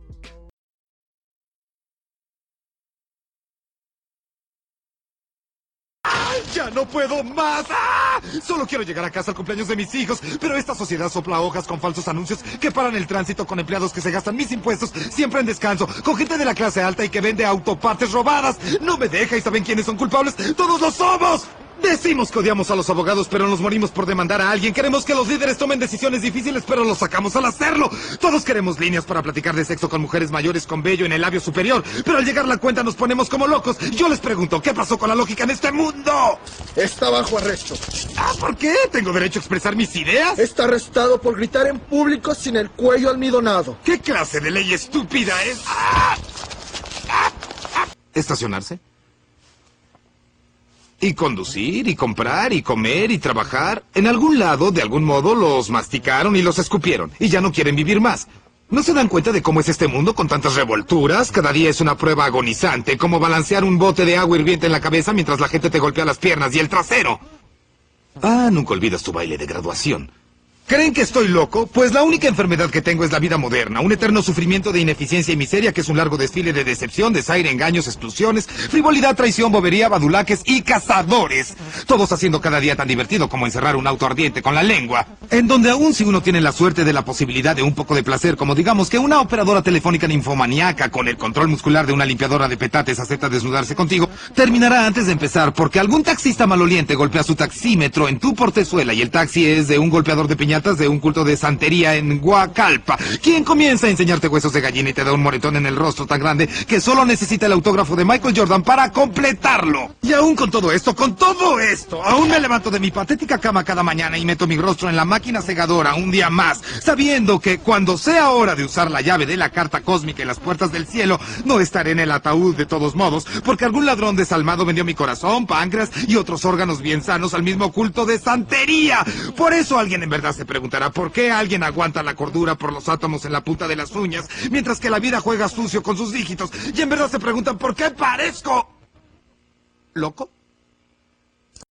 [SPEAKER 5] ¡Ya no puedo más! ¡Ah! Solo quiero llegar a casa al cumpleaños de mis hijos, pero esta sociedad sopla hojas con falsos anuncios que paran el tránsito con empleados que se gastan mis impuestos siempre en descanso, con gente de la clase alta y que vende autopartes robadas. No me deja y saben quiénes son culpables. ¡Todos lo somos! Decimos que odiamos a los abogados, pero nos morimos por demandar a alguien. Queremos que los líderes tomen decisiones difíciles, pero los sacamos al hacerlo. Todos queremos líneas para platicar de sexo con mujeres mayores con vello en el labio superior, pero al llegar la cuenta nos ponemos como locos. Yo les pregunto, ¿qué pasó con la lógica en este mundo?
[SPEAKER 6] Está bajo arresto.
[SPEAKER 5] Ah, ¿por qué? ¿Tengo derecho a expresar mis ideas?
[SPEAKER 6] Está arrestado por gritar en público sin el cuello almidonado.
[SPEAKER 5] ¿Qué clase de ley estúpida es? ¡Ah! ¡Ah! ¡Ah! ¿Estacionarse? Y conducir, y comprar, y comer, y trabajar. En algún lado, de algún modo, los masticaron y los escupieron. Y ya no quieren vivir más. ¿No se dan cuenta de cómo es este mundo con tantas revolturas? Cada día es una prueba agonizante, como balancear un bote de agua hirviente en la cabeza mientras la gente te golpea las piernas y el trasero. Ah, nunca olvidas tu baile de graduación. ¿Creen que estoy loco? Pues la única enfermedad que tengo es la vida moderna, un eterno sufrimiento de ineficiencia y miseria que es un largo desfile de decepción, desaire, engaños, exclusiones, frivolidad, traición, bobería, badulaques y cazadores. Todos haciendo cada día tan divertido como encerrar un auto ardiente con la lengua. En donde aún si uno tiene la suerte de la posibilidad de un poco de placer, como digamos que una operadora telefónica ninfomaníaca con el control muscular de una limpiadora de petates acepta desnudarse contigo, terminará antes de empezar porque algún taxista maloliente golpea su taxímetro en tu portezuela y el taxi es de un golpeador de piñatas de un culto de santería en Huacalpa, quien comienza a enseñarte huesos de gallina y te da un moretón en el rostro tan grande que solo necesita el autógrafo de Michael Jordan para completarlo. Y aún con todo esto, con todo esto, aún me levanto de mi patética cama cada mañana y meto mi rostro en la máquina segadora un día más, sabiendo que cuando sea hora de usar la llave de la carta cósmica y las puertas del cielo, no estaré en el ataúd de todos modos, porque algún ladrón desalmado vendió mi corazón, páncreas y otros órganos bien sanos al mismo culto de santería. Por eso alguien en verdad preguntará por qué alguien aguanta la cordura por los átomos en la punta de las uñas, mientras que la vida juega sucio con sus dígitos, y en verdad se preguntan por qué parezco... ¿Loco?